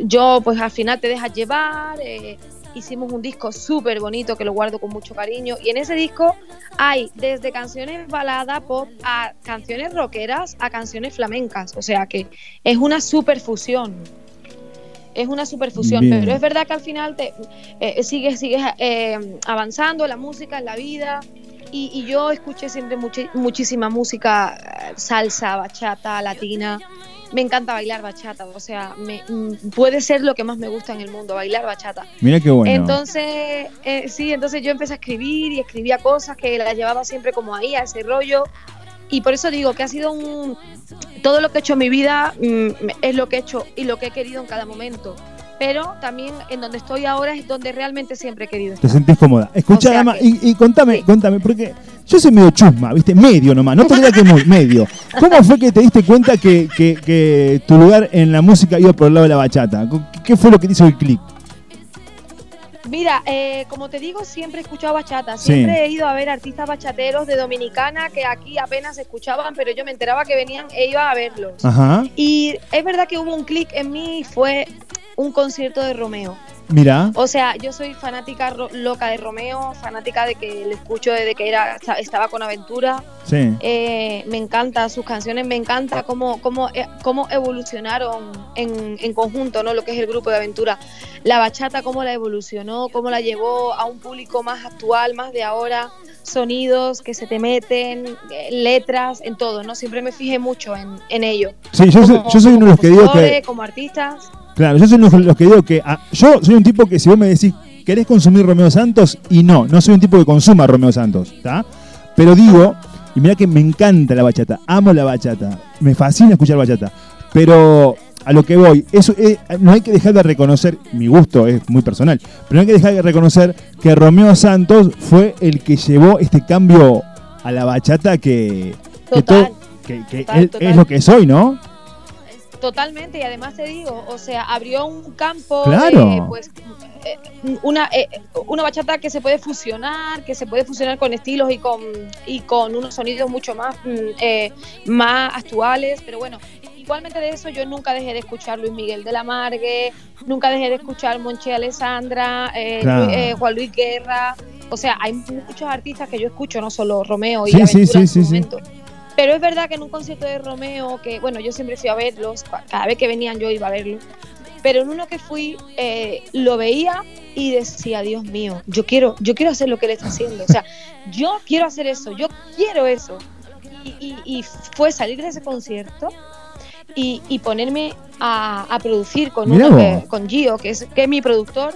yo pues al final te dejas llevar. eh, hicimos un disco súper bonito que lo guardo con mucho cariño. Y en ese disco hay desde canciones balada, pop, a canciones rockeras, a canciones flamencas. O sea que es una super fusión. Es una superfusión, Bien. pero es verdad que al final te eh, sigues, sigues eh, avanzando la música, en la vida. Y, y yo escuché siempre muchi- muchísima música, eh, salsa, bachata, latina. Me encanta bailar bachata, o sea, me- mm, puede ser lo que más me gusta en el mundo, bailar bachata. Mira qué bueno. Entonces, eh, sí, entonces yo empecé a escribir y escribía cosas que las llevaba siempre como ahí, a ese rollo. Y por eso digo que ha sido un... Todo lo que he hecho en mi vida mm, es lo que he hecho y lo que he querido en cada momento. Pero también en donde estoy ahora es donde realmente siempre he querido Te sentís cómoda. Escucha, O sea que- y, y contame, contame, porque yo soy medio chusma, ¿viste? Medio nomás, no te diría que muy, medio. ¿Cómo fue que te diste cuenta que, que- que tu lugar en la música iba por el lado de la bachata? ¿Qué fue lo que te hizo el clic? Mira, eh, como te digo, siempre he escuchado bachata. Sí. Siempre he ido a ver artistas bachateros de Dominicana que aquí apenas escuchaban, pero yo me enteraba que venían e iba a verlos. Ajá. Y es verdad que hubo un clic en mí y fue un concierto de Romeo. Mira. O sea, yo soy fanática loca de Romeo, fanática de que le escucho desde que era esta- estaba con Aventura. Sí. Eh, me encanta sus canciones, me encanta cómo, cómo, eh, cómo evolucionaron en, en conjunto, ¿no? Lo que es el grupo de aventura. La bachata, cómo la evolucionó, cómo la llevó a un público más actual, más de ahora, sonidos que se te meten, eh, letras, en todo, ¿no? Siempre me fijé mucho en, en ello. Sí, yo soy, yo soy uno de los que digo que. Como artistas. Claro, yo soy uno de los que digo que. ah, yo soy un tipo que si vos me decís, ¿querés consumir Romeo Santos? Y no, no soy un tipo que consuma Romeo Santos, ¿está? Pero digo, y mira que me encanta la bachata, amo la bachata, me fascina escuchar bachata. Pero a lo que voy, eso eh, no hay que dejar de reconocer, mi gusto es muy personal, pero no hay que dejar de reconocer que Romeo Santos fue el que llevó este cambio a la bachata que, que, Total, todo- que- que total, es, total. es lo que soy, ¿no? Totalmente, y además te digo, o sea, abrió un campo Claro. pues, eh, una, eh, una bachata que se puede fusionar, que se puede fusionar con estilos y con, y con unos sonidos mucho más, mm, eh, más actuales, pero bueno, igualmente de eso yo nunca dejé de escuchar Luis Miguel de la Margue, nunca dejé de escuchar Monche Alessandra, eh, Claro. Luis- eh, Juan Luis Guerra, o sea, hay muchos artistas que yo escucho, no solo Romeo y Sí, Aventura sí, en su sí. Pero es verdad que en un concierto de Romeo, que bueno, yo siempre fui a verlos, ca- cada vez que venían yo iba a verlos, pero en uno que fui eh, lo veía y decía, Dios mío, yo quiero, yo quiero hacer lo que él está haciendo, o sea, yo quiero hacer eso, yo quiero eso. Y, y- y fue salir de ese concierto y, y ponerme a, a producir con, uno que- con Gio, que es, que es mi productor,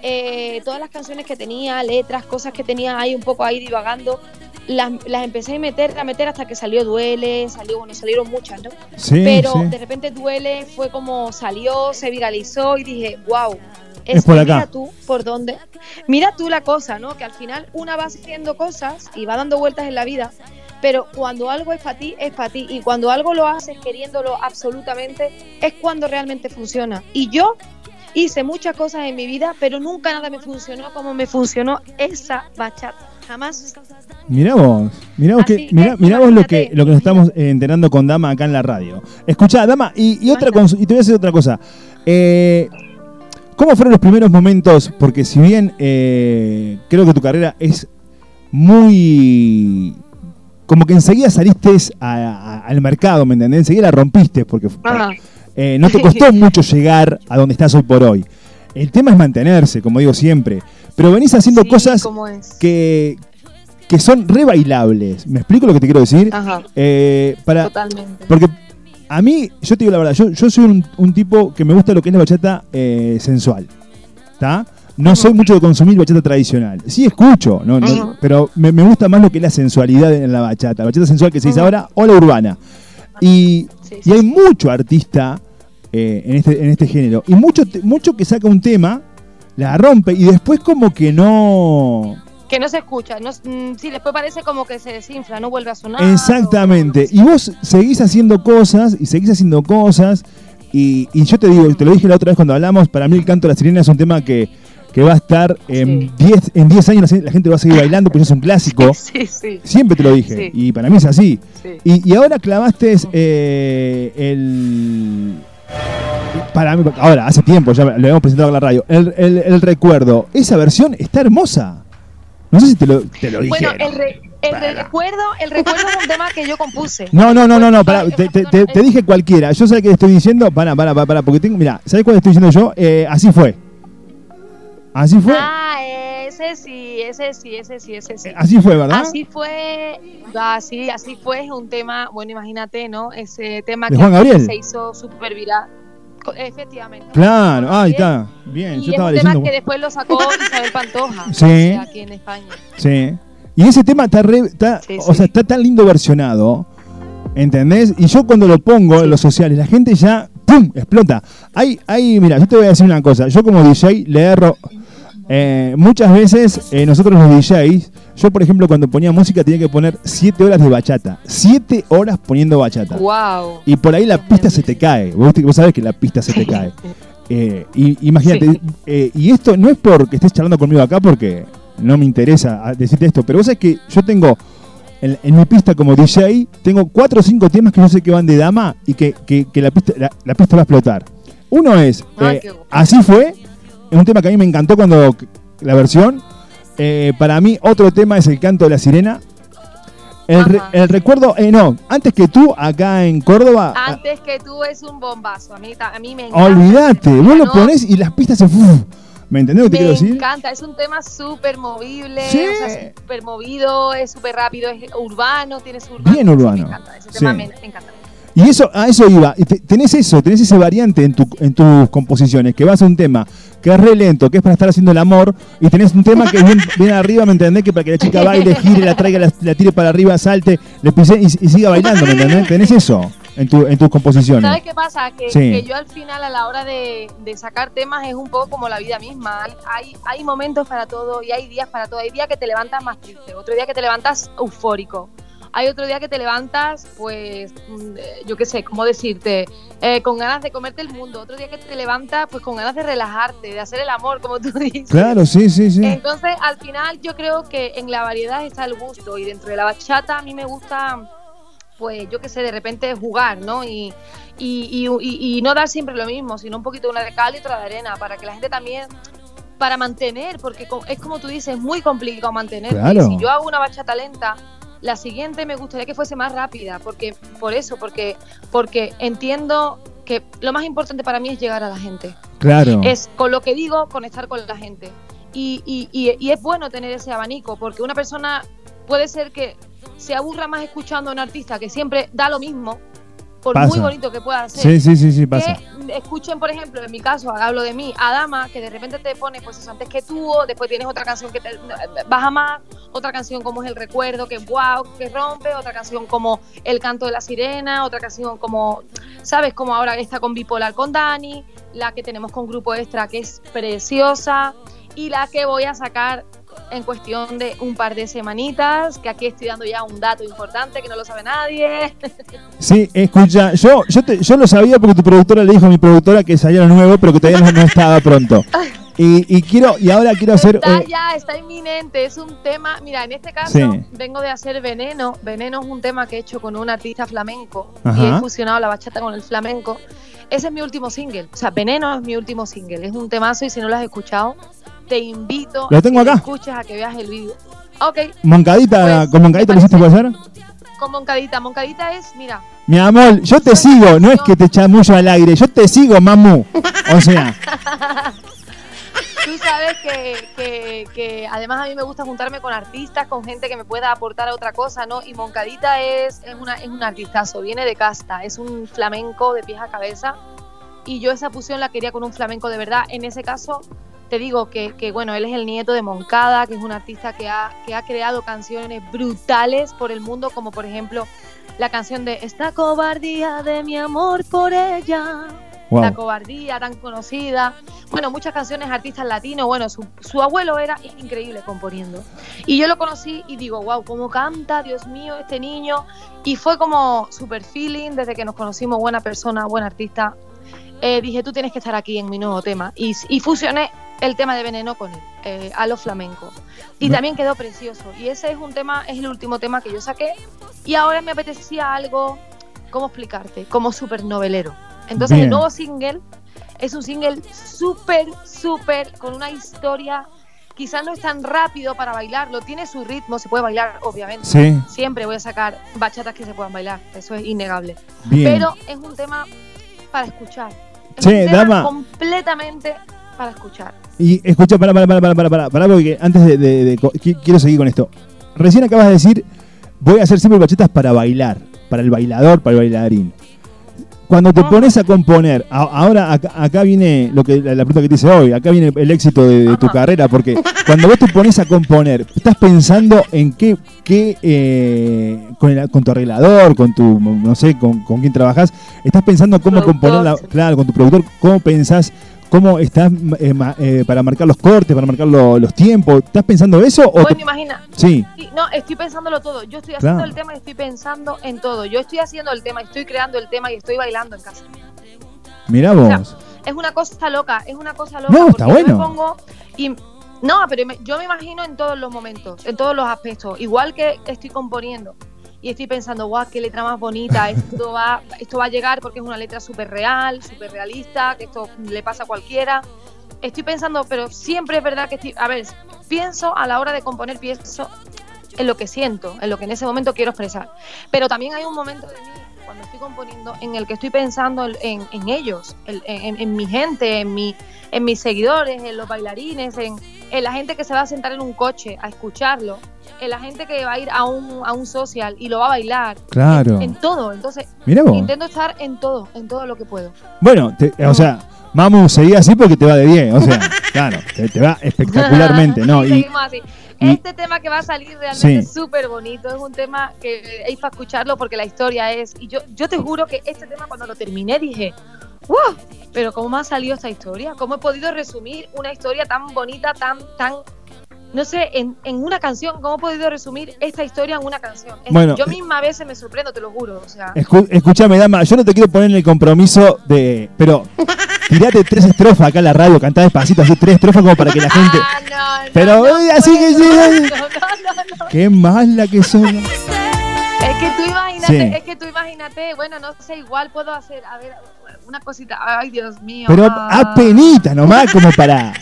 eh, todas las canciones que tenía, letras, cosas que tenía ahí un poco ahí divagando, las, las empecé a meter, a meter hasta que salió Duele, salió, bueno, salieron muchas, ¿no? Sí, Pero sí. de repente Duele fue como salió, se viralizó y dije, wow. Es por que acá. Mira tú por dónde. Mira tú la cosa, ¿no? Que al final una va haciendo cosas y va dando vueltas en la vida, pero cuando algo es para ti, es para ti. Y cuando algo lo haces queriéndolo absolutamente, es cuando realmente funciona. Y yo hice muchas cosas en mi vida, pero nunca nada me funcionó como me funcionó esa bachata. Jamás. Mirá vos, mirá vos, que, mirá, mirá vos lo que, lo que nos estamos eh, enterando con Dama acá en la radio. Escuchá, Dama, y, y otra y te voy a decir otra cosa. Eh, ¿Cómo fueron los primeros momentos? Porque si bien eh, creo que tu carrera es muy... Como que enseguida saliste a- a- al mercado, ¿me entendés? Enseguida la rompiste, porque eh, no te costó mucho llegar a donde estás hoy por hoy. el tema es mantenerse, como digo siempre. Pero venís haciendo Sí, cosas que, que son re bailables. ¿Me explico lo que te quiero decir? Ajá. Eh, para, Totalmente. Porque a mí, yo te digo la verdad, yo, yo soy un, un tipo que me gusta lo que es la bachata eh, sensual. ¿Está? No soy mucho de consumir bachata tradicional. Sí escucho, no, pero me, me gusta más lo que es la sensualidad en la bachata. La bachata sensual que se dice ahora o la urbana. Y, y hay mucho artista eh, en, este, en este género. Y mucho, mucho que saca un tema, la rompe y después como que no... Que no se escucha. No, mm, sí, después parece como que se desinfla, no vuelve a sonar. Exactamente. Y vos seguís haciendo cosas y seguís haciendo cosas. Y, y yo te digo, te lo dije la otra vez cuando hablamos, para mí el canto de la sirena es un tema que, que va a estar en 10 en 10 años, la gente va a seguir bailando, porque es un clásico. Sí, sí. Siempre te lo dije. Y para mí es así. Sí. Y, y ahora clavaste eh, el... Para mí, ahora, hace tiempo, ya lo hemos presentado en la radio. El, el- el recuerdo, esa versión está hermosa. No sé si te lo, te lo dije. Bueno, el, re- el recuerdo, el recuerdo es un tema que yo compuse. No, no, no, no, no, pará, te, te- te- te dije cualquiera. Yo sé que estoy diciendo, pará, pará, pará, pará, porque tengo, mira, ¿sabes cuál estoy diciendo yo? Eh, así fue. Así fue. Ah, ese sí, ese sí, ese sí, ese sí. Así fue, ¿verdad? Así fue, así, así fue, es un tema, bueno, imagínate, ¿no? Ese tema ¿De que Juan Gabriel? se hizo súper viral. Efectivamente. Claro, ahí está. Bien, Y yo es estaba un tema que después lo sacó Isabel Pantoja, Sí. o sea, aquí en España. Sí. Y ese tema está, re- está- Sí, o sea, está tan lindo versionado, ¿entendés? Y yo cuando lo pongo en los sociales, la gente ya, ¡pum!, explota. Hay, hay, mira, yo te voy a decir una cosa, yo como DJ le erro, eh, muchas veces eh, nosotros los DJs, yo por ejemplo cuando ponía música tenía que poner 7 horas de bachata, 7 horas poniendo bachata. Wow. Y por ahí la pista se te cae. Vos, vos sabés que la pista se te cae. Eh, y imagínate, Sí. eh, y esto no es porque estés charlando conmigo acá porque no me interesa ah, decirte esto, pero vos sabés que yo tengo en, en mi pista como DJ, tengo cuatro o cinco temas que yo sé que van de dama y que, que- que la, pista, la, la pista va a explotar. Uno es, gusto. así fue, un tema que a mí me encantó cuando la versión. Eh, para mí otro tema es el canto de la sirena. El, re- el recuerdo, eh, no, antes que tú, acá en Córdoba, Antes que tú es un bombazo, a mí, a mí me encanta. olvídate, vos lo ¿no? pones y las pistas se... ¿Me entendés lo que te Me quiero decir? encanta, es un tema súper movible, Sí. o sea, súper movido, es súper rápido, es urbano, tiene su urbano. Bien urbano. Me encanta, ese tema Sí. me, me encanta. Y eso, a eso iba. Tenés eso, tenés ese variante en, tu, en tus composiciones, que vas a un tema que es re lento, que es para estar haciendo el amor, y tenés un tema que es bien, bien arriba, ¿me entendés? Que para que la chica baile, gire, la traiga, la, la tire para arriba, salte, le pise y, y siga bailando, ¿me entendés? Tenés eso en, tu, en tus composiciones. ¿Sabes qué pasa? Que, Sí. que yo al final, a la hora de, de sacar temas, es un poco como la vida misma. Hay, hay, hay momentos para todo y hay días para todo. Hay días que te levantas más triste, otro día que te levantas eufórico. Hay otro día que te levantas, pues, mm, eh, yo qué sé, ¿cómo decirte? Eh, con ganas de comerte el mundo. Otro día que te levantas, pues, con ganas de relajarte, de hacer el amor, como tú dices. Claro, sí, sí, sí. Entonces, al final, yo creo que en la variedad está el gusto. Y dentro de la bachata, a mí me gusta, pues, yo qué sé, de repente jugar, ¿no? Y, y, y- y- y no dar siempre lo mismo, sino un poquito una de cal y otra de arena, para que la gente también. Para mantener, porque es como tú dices, es muy complicado mantener. Claro. Si yo hago una bachata lenta, la siguiente me gustaría que fuese más rápida, porque por eso, porque, porque entiendo que lo más importante para mí es llegar a la gente Claro. es con lo que digo conectar con la gente. Y, y- y- y es bueno tener ese abanico, porque una persona puede ser que se aburra más escuchando a un artista que siempre da lo mismo, por Pasa. muy bonito que pueda ser. Sí, sí, sí, sí, pasa. Que escuchen, por ejemplo, en mi caso, hablo de mí, Adama, que de repente te pone, pues eso, antes que tú, después tienes otra canción que te baja más, otra canción como es El Recuerdo, que wow, que rompe, otra canción como El Canto de la Sirena, otra canción como, ¿sabes? Como ahora está con Bipolar con Dani, la que tenemos con Grupo Extra, que es preciosa, y la que voy a sacar en cuestión de un par de semanitas, que aquí estoy dando ya un dato importante que no lo sabe nadie. Sí, escucha, yo, yo, te- yo lo sabía porque tu productora le dijo a mi productora que salía lo nuevo, pero que todavía no, estaba pronto. Y, y quiero, y ahora quiero hacer. Está eh, ya, está inminente, es un tema, mira, en este caso Sí. vengo de hacer Veneno, Veneno es un tema que he hecho con un artista flamenco y Ajá. he fusionado la bachata con el flamenco. Ese es mi último single, o sea, Veneno es mi último single, es un temazo y si no lo has escuchado, te invito Lo a tengo que acá. escuches, a que veas el vídeo. Ok, Moncadita, Pues, con Moncadita lo hiciste ser. con Moncadita, Moncadita es, mira, Mi amor, yo te sigo, no es que te chamullo al aire, yo te sigo, mamu. O sea, tú sabes que, que- que además a mí me gusta juntarme con artistas, con gente que me pueda aportar otra cosa, ¿no? Y Moncadita es, es, una, es un artistazo, viene de casta, es un flamenco de pies a cabeza. Y yo esa fusión la quería con un flamenco de verdad. En ese caso, te digo que, que, bueno, él es el nieto de Moncada, que es un artista que ha, que ha creado canciones brutales por el mundo, como por ejemplo la canción de Esta cobardía de mi amor por ella. Wow. La cobardía tan conocida. Bueno, muchas canciones artistas latinos. Bueno, su, su abuelo era increíble componiendo. Y yo lo conocí y digo, wow, cómo canta, Dios mío, este niño. Y fue como super feeling desde que nos conocimos, buena persona, buen artista. Eh, dije, tú tienes que estar aquí en mi nuevo tema. Y, y fusioné el tema de Veneno con él, eh, a lo flamenco. Y también quedó precioso. Y ese es un tema, es el último tema que yo saqué. Y ahora me apetecía algo, ¿cómo explicarte? Como súper novelero. Entonces Bien. el nuevo single es un single súper, súper, con una historia. Quizás no es tan rápido para bailarlo, tiene su ritmo, se puede bailar, obviamente. Sí. Siempre voy a sacar bachatas que se puedan bailar, eso es innegable. Bien. Pero es un tema para escuchar. Es Che, un tema dama. completamente para escuchar. Y escucha, para, para, para, para, para, para, para, porque antes de, quiero seguir con esto. Recién acabas de decir, voy a hacer siempre bachetas para bailar, para el bailador, para el bailarín. Cuando te pones a componer, a- ahora acá, acá viene lo que la, la pregunta que te hice hoy, acá viene el éxito de, tu carrera, porque cuando vos te pones a componer, estás pensando en qué, qué eh, con, el- con tu arreglador, con tu, no sé, con, con quién trabajas, estás pensando cómo componer, la, claro, con tu productor, cómo pensás, cómo estás eh, ma- eh, para marcar los cortes, para marcar lo- los tiempos, ¿estás pensando eso o Bueno, te- imagina. Sí. No, estoy pensándolo todo. Yo estoy haciendo Claro. el tema y estoy pensando en todo. Yo estoy haciendo el tema, estoy creando el tema y estoy bailando en casa. O sea, vos. es una cosa loca, es una cosa loca. No, está yo bueno. me pongo y no, pero yo me imagino en todos los momentos, en todos los aspectos. Igual que estoy componiendo y estoy pensando, guau, qué letra más bonita, esto va, esto va a llegar porque es una letra súper real, súper realista, que esto le pasa a cualquiera. Estoy pensando, pero siempre es verdad que estoy, a ver, pienso a la hora de componer, pienso en lo que siento, en lo que en ese momento quiero expresar. Pero también hay un momento de mí, estoy componiendo, en el que estoy pensando en, en- en ellos, en, en- mi gente, en, mi, en mis seguidores, en los bailarines, en, en la gente que se va a sentar en un coche a escucharlo, en la gente que va a ir a un, a un social y lo va a bailar. Claro. En, todo. Entonces, vos. intento estar en todo, en todo lo que puedo. Bueno, te- o sea, Mamu, seguí así porque te va de bien, o sea, claro, te, te va espectacularmente, ¿no? Y seguimos así. y- Este tema que va a salir realmente Sí. es súper bonito, es un tema que hay para escucharlo porque la historia es... Y yo, yo te juro que este tema cuando lo terminé dije, ¡wow! Pero ¿cómo me ha salido esta historia? ¿Cómo he podido resumir una historia tan bonita, tan, tan... No sé, en, en una canción, ¿cómo he podido resumir esta historia en una canción? Es- Bueno, yo misma a veces me sorprendo, te lo juro. O sea, escu- escúchame, dama, yo no te quiero poner en el compromiso de. Pero tirate tres estrofas acá en la radio, cantá despacito, así tres estrofas como para que la gente. pero eh, así que sí. Qué mala que son. Es que tú imagínate, Sí. es que tú imagínate, bueno, no sé, igual puedo hacer, a ver, una cosita, ay Dios mío. Pero ah. apenita nomás, como para.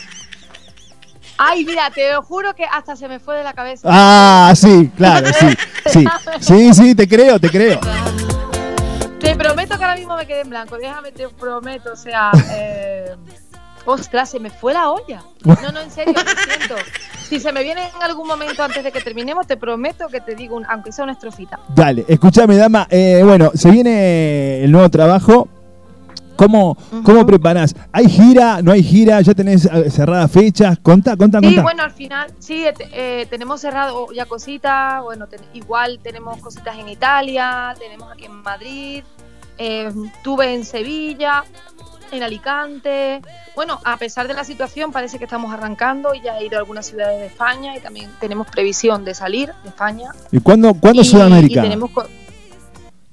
Ay, mira, te lo juro que hasta se me fue de la cabeza. Ah, sí, claro, sí. Sí, sí, sí, te creo, te creo. Te prometo que ahora mismo me quedé en blanco, déjame, te prometo, o sea, eh, ostras, se me fue la olla. No, no, en serio, lo siento. Si se me viene en algún momento antes de que terminemos, te prometo que te digo, un- aunque sea una estrofita. Dale, escúchame, dama. eh, bueno, se viene el nuevo trabajo. ¿Cómo, ¿Cómo preparás? ¿Hay gira? ¿No hay gira? ¿Ya tenés eh, cerradas fechas? Contá, contá, Sí, contá. bueno, al final, sí, te- eh, tenemos cerrado ya cositas, bueno, ten- igual tenemos cositas en Italia, tenemos aquí en Madrid, eh, tuve en Sevilla, en Alicante. Bueno, a pesar de la situación, parece que estamos arrancando y ya he ido a algunas ciudades de España y también tenemos previsión de salir de España. ¿Y cuándo, cuándo Y- Sudamérica? Y tenemos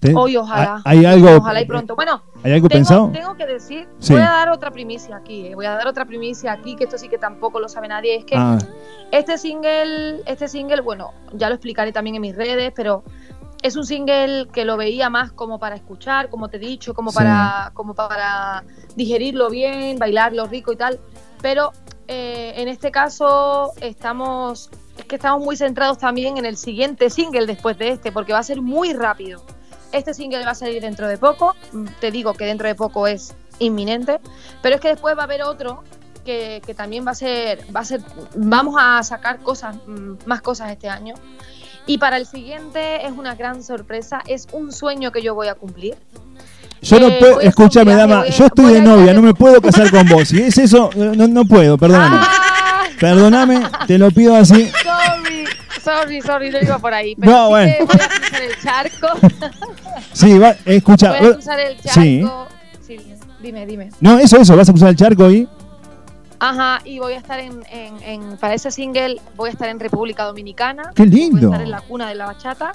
¿Ten- Hoy ojalá. ¿Hay algo, Ojalá y pronto. Bueno, ¿Hay algo tengo, pensado? tengo que decir, Sí. voy a dar otra primicia aquí, eh, voy a dar otra primicia aquí, que esto sí que tampoco lo sabe nadie, es que Ah, este single, este single, bueno, ya lo explicaré también en mis redes, pero es un single que lo veía más como para escuchar, como te he dicho, como Sí. para, como para digerirlo bien, bailarlo rico y tal. Pero eh, en este caso estamos, es que estamos muy centrados también en el siguiente single después de este, porque va a ser muy rápido. Este single va a salir dentro de poco, mm, te digo que dentro de poco es inminente, pero es que después va a haber otro que, que también va a ser, va a ser, vamos a sacar cosas, mm, más cosas este año. Y para el siguiente es una gran sorpresa, es un sueño que yo voy a cumplir. Yo no Eh, puedo, escúchame, dama, yo estoy de novia, no me puedo casar con vos. Si es eso, no, no puedo, perdóname. Ah. Perdóname, te lo pido así. Sorry, sorry, sorry, no iba por ahí. Pero No, sí bueno. a cruzar el charco. Sí, va, escucha. voy a cruzar el charco. Sí. Sí, dime, dime. No, eso, eso, vas a cruzar el charco y. Ajá, y voy a estar en, en, en- para ese single, voy a estar en República Dominicana. ¡Qué Voy a lindo! estar en la cuna de la bachata.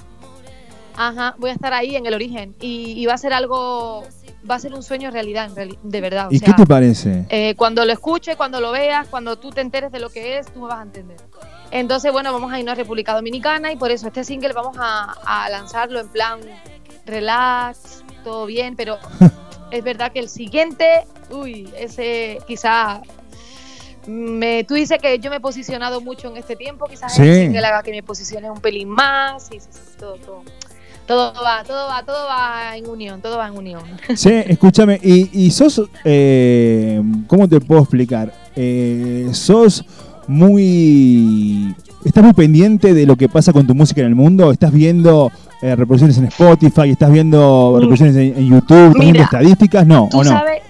Ajá, voy a estar ahí en el origen. Y, y va a ser algo, va a ser un sueño realidad, de verdad. O ¿Y sea, qué te parece? eh, cuando lo escuches, cuando lo veas, cuando tú te enteres de lo que es, tú me vas a entender. Entonces, bueno, vamos a irnos a República Dominicana y por eso este single vamos a, a lanzarlo en plan relax, todo bien, pero es verdad que el siguiente, uy, ese quizá me, tú dices que yo me he posicionado mucho en este tiempo, quizás Sí. el single haga que me posicione un pelín más, sí, sí, sí, todo, todo. Todo va, todo va, todo va en unión, todo va en unión. Sí, escúchame, y, y sos, eh, ¿cómo te puedo explicar? Eh, sos muy, estás muy pendiente de lo que pasa con tu música en el mundo, estás viendo eh, reproducciones en Spotify, estás viendo reproducciones en, en YouTube, estás viendo Mira, estadísticas, no, o no. sabes,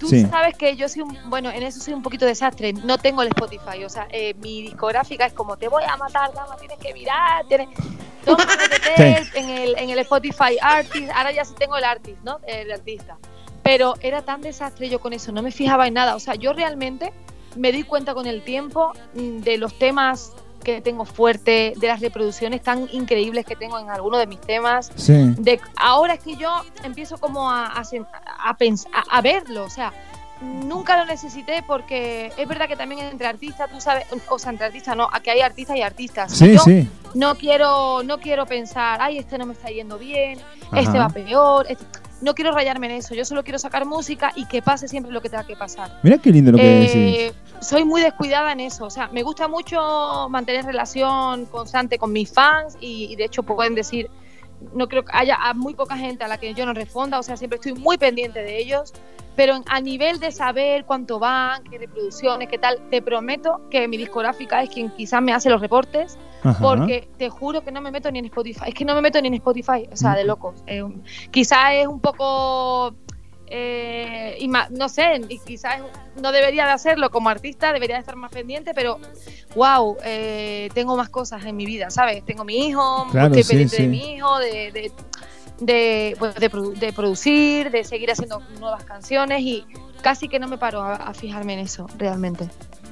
tú Sí. sabes que yo soy un, bueno, en eso soy un poquito desastre. No tengo el Spotify, o sea, eh, mi discográfica es como te voy a matar, dama, tienes que mirar, tienes, toma, métete Sí. en el en el Spotify Artist. Ahora ya sí tengo el artist, ¿no? El artista. Pero era tan desastre yo con eso, no me fijaba en nada. O sea, yo realmente me di cuenta con el tiempo mm, de los temas que tengo fuerte, de las reproducciones tan increíbles que tengo en algunos de mis temas. Sí. De, ahora es que yo empiezo como a, a, a, pens- a- verlo, o sea, nunca lo necesité porque es verdad que también entre artistas, tú sabes, o sea, entre artistas no, aquí hay artistas y artistas. Sí, yo sí. no quiero, no quiero pensar, ay, este no me está yendo bien, este va peor, este- no quiero rayarme en eso, yo solo quiero sacar música y que pase siempre lo que tenga que pasar. Mirá qué lindo lo que decís. Eh, soy muy descuidada en eso. O sea, me gusta mucho mantener relación constante con mis fans y, y de hecho pueden decir, no creo que haya a muy poca gente a la que yo no responda. O sea, siempre estoy muy pendiente de ellos. Pero a nivel de saber cuánto van, qué reproducciones, qué tal, te prometo que mi discográfica es quien quizás me hace los reportes. Ajá. Porque te juro que no me meto ni en Spotify. Es que no me meto ni en Spotify. O sea, de locos. Eh, quizás es un poco eh, no sé, y quizás no debería de hacerlo como artista, debería de estar más pendiente, pero wow, eh, tengo más cosas en mi vida, ¿sabes? Tengo mi hijo, Claro, estoy sí, pendiente sí. de mi hijo, de, de, de, pues, de produ- de producir, de seguir haciendo nuevas canciones y casi que no me paro a, a fijarme en eso, realmente.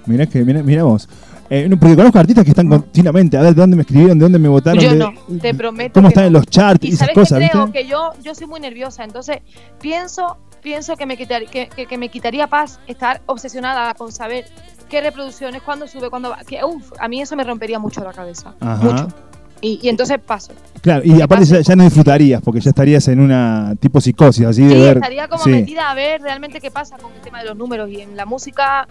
Mirá que, mirá, mirá vos. Eh, no, porque conozco artistas que están continuamente, a ver de dónde me escribieron, de dónde me votaron, Yo de- no, te prometo. cómo están no. en los charts y Y esas sabes que cosas, creo ¿viste? que yo, yo soy muy nerviosa, entonces pienso, pienso que me quitar, que, que- que me quitaría paz estar obsesionada con saber qué reproducciones, cuándo sube, cuándo va. Que, uf, a mí eso me rompería mucho la cabeza. Ajá. Mucho. Y, y entonces paso. Claro, y aparte ya, ya no disfrutarías, porque ya estarías en una tipo psicosis, así de Sí, ver. estaría como sí. metida a ver realmente qué pasa con el tema de los números. Y en la música,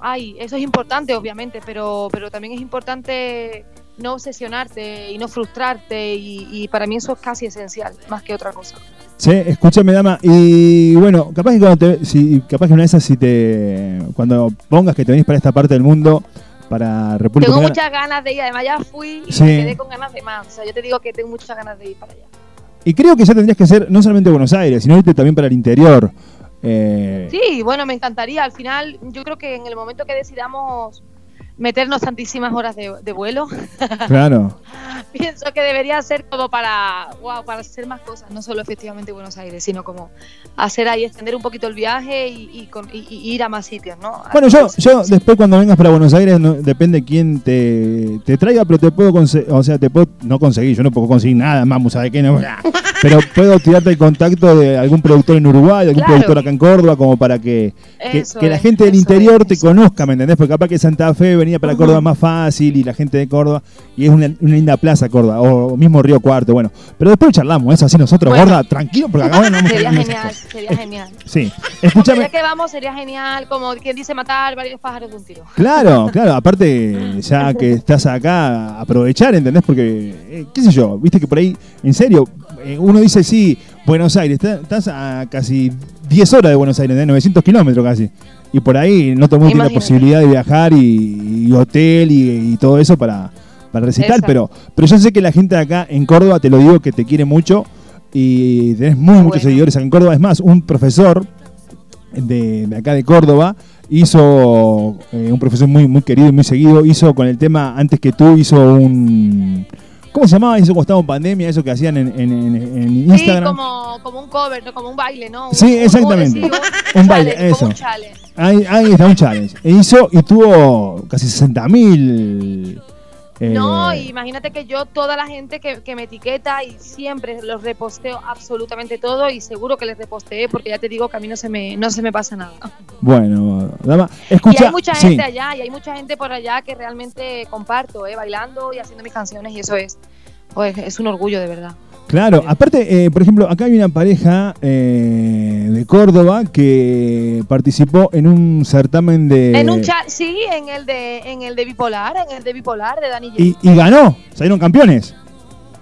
ay, eso es importante, obviamente, pero, pero también es importante no obsesionarte y no frustrarte. Y, y para mí eso es casi esencial, más que otra cosa. Sí, escúchame, dama. Y bueno, capaz que cuando te, si, capaz que una de esas, si te, cuando pongas que te venís para esta parte del mundo, para República Tengo muchas ganas de ir, además ya fui y Sí. me quedé con ganas de más. O sea, yo te digo que tengo muchas ganas de ir para allá. Y creo que ya tendrías que ser no solamente Buenos Aires, sino irte también para el interior. Eh, Sí, bueno, me encantaría. Al final, yo creo que en el momento que decidamos meternos tantísimas horas de, de vuelo, Claro. pienso que debería ser como para, wow, para hacer más cosas, no solo efectivamente Buenos Aires, sino como hacer ahí, extender un poquito el viaje y, y con- y- y ir a más sitios, ¿no? Bueno, yo, yo después cuando vengas para Buenos Aires, no- depende quién te, te traiga, pero te puedo conseguir, o sea, te puedo, no conseguir, yo no puedo conseguir nada, mamu, ¿sabes qué? No, pero puedo tirarte el contacto de algún productor en Uruguay, algún Claro. productor acá en Córdoba, como para que, que, la es, gente del interior te conozca, ¿me entendés? Porque capaz que Santa Fe venía para. Córdoba más fácil y la gente de Córdoba, y es una, una linda plaza Córdoba, o mismo Río Cuarto, bueno. Pero después charlamos, eso así nosotros, Bueno. gorda, tranquilo, porque acá no vamos a Sería genial, sería genial. Sí, Ya escúchame. que vamos, sería genial, como quien dice matar varios pájaros de un tiro. Claro, claro, aparte ya que estás acá, aprovechar, ¿entendés? Porque, eh, qué sé yo, viste que por ahí, en serio, eh, uno dice, sí, Buenos Aires, está- estás a casi 10 horas de Buenos Aires, de 900 kilómetros casi. Y por ahí no todo el mundo tiene la posibilidad de viajar y, y hotel y, y todo eso para, para recitar, Exacto. pero, pero yo sé que la gente de acá en Córdoba, te lo digo, que te quiere mucho y tenés muy muchos seguidores acá en Córdoba. Es más, un profesor de, de acá de Córdoba hizo, eh, un profesor muy, muy querido y muy seguido, hizo con el tema, antes que tú, hizo un... ¿Cómo se llamaba eso cuando estaba en pandemia? Eso que hacían en, en- en- en Sí, Instagram. como, como un cover, ¿no? como un baile, ¿no? Sí, exactamente. Un baile, challenge, eso. como un challenge. Ahí, ahí está, un challenge. E hizo y tuvo casi 60 mil. Eh, No, imagínate que yo, toda la gente que, que me etiqueta y siempre los reposteo absolutamente todo y seguro que les reposteé porque ya te digo que a mí no se me, no se me pasa nada. Bueno, dama, escucha. y hay mucha sí. gente allá y hay mucha gente por allá que realmente comparto, ¿eh? bailando y haciendo mis canciones y eso es, pues es un orgullo de verdad. Claro, aparte, eh, por ejemplo, acá hay una pareja eh, de Córdoba que participó en un certamen de. En un chat, sí, en el de, en el de bipolar, en el de bipolar de Dani y, y ganó, salieron campeones.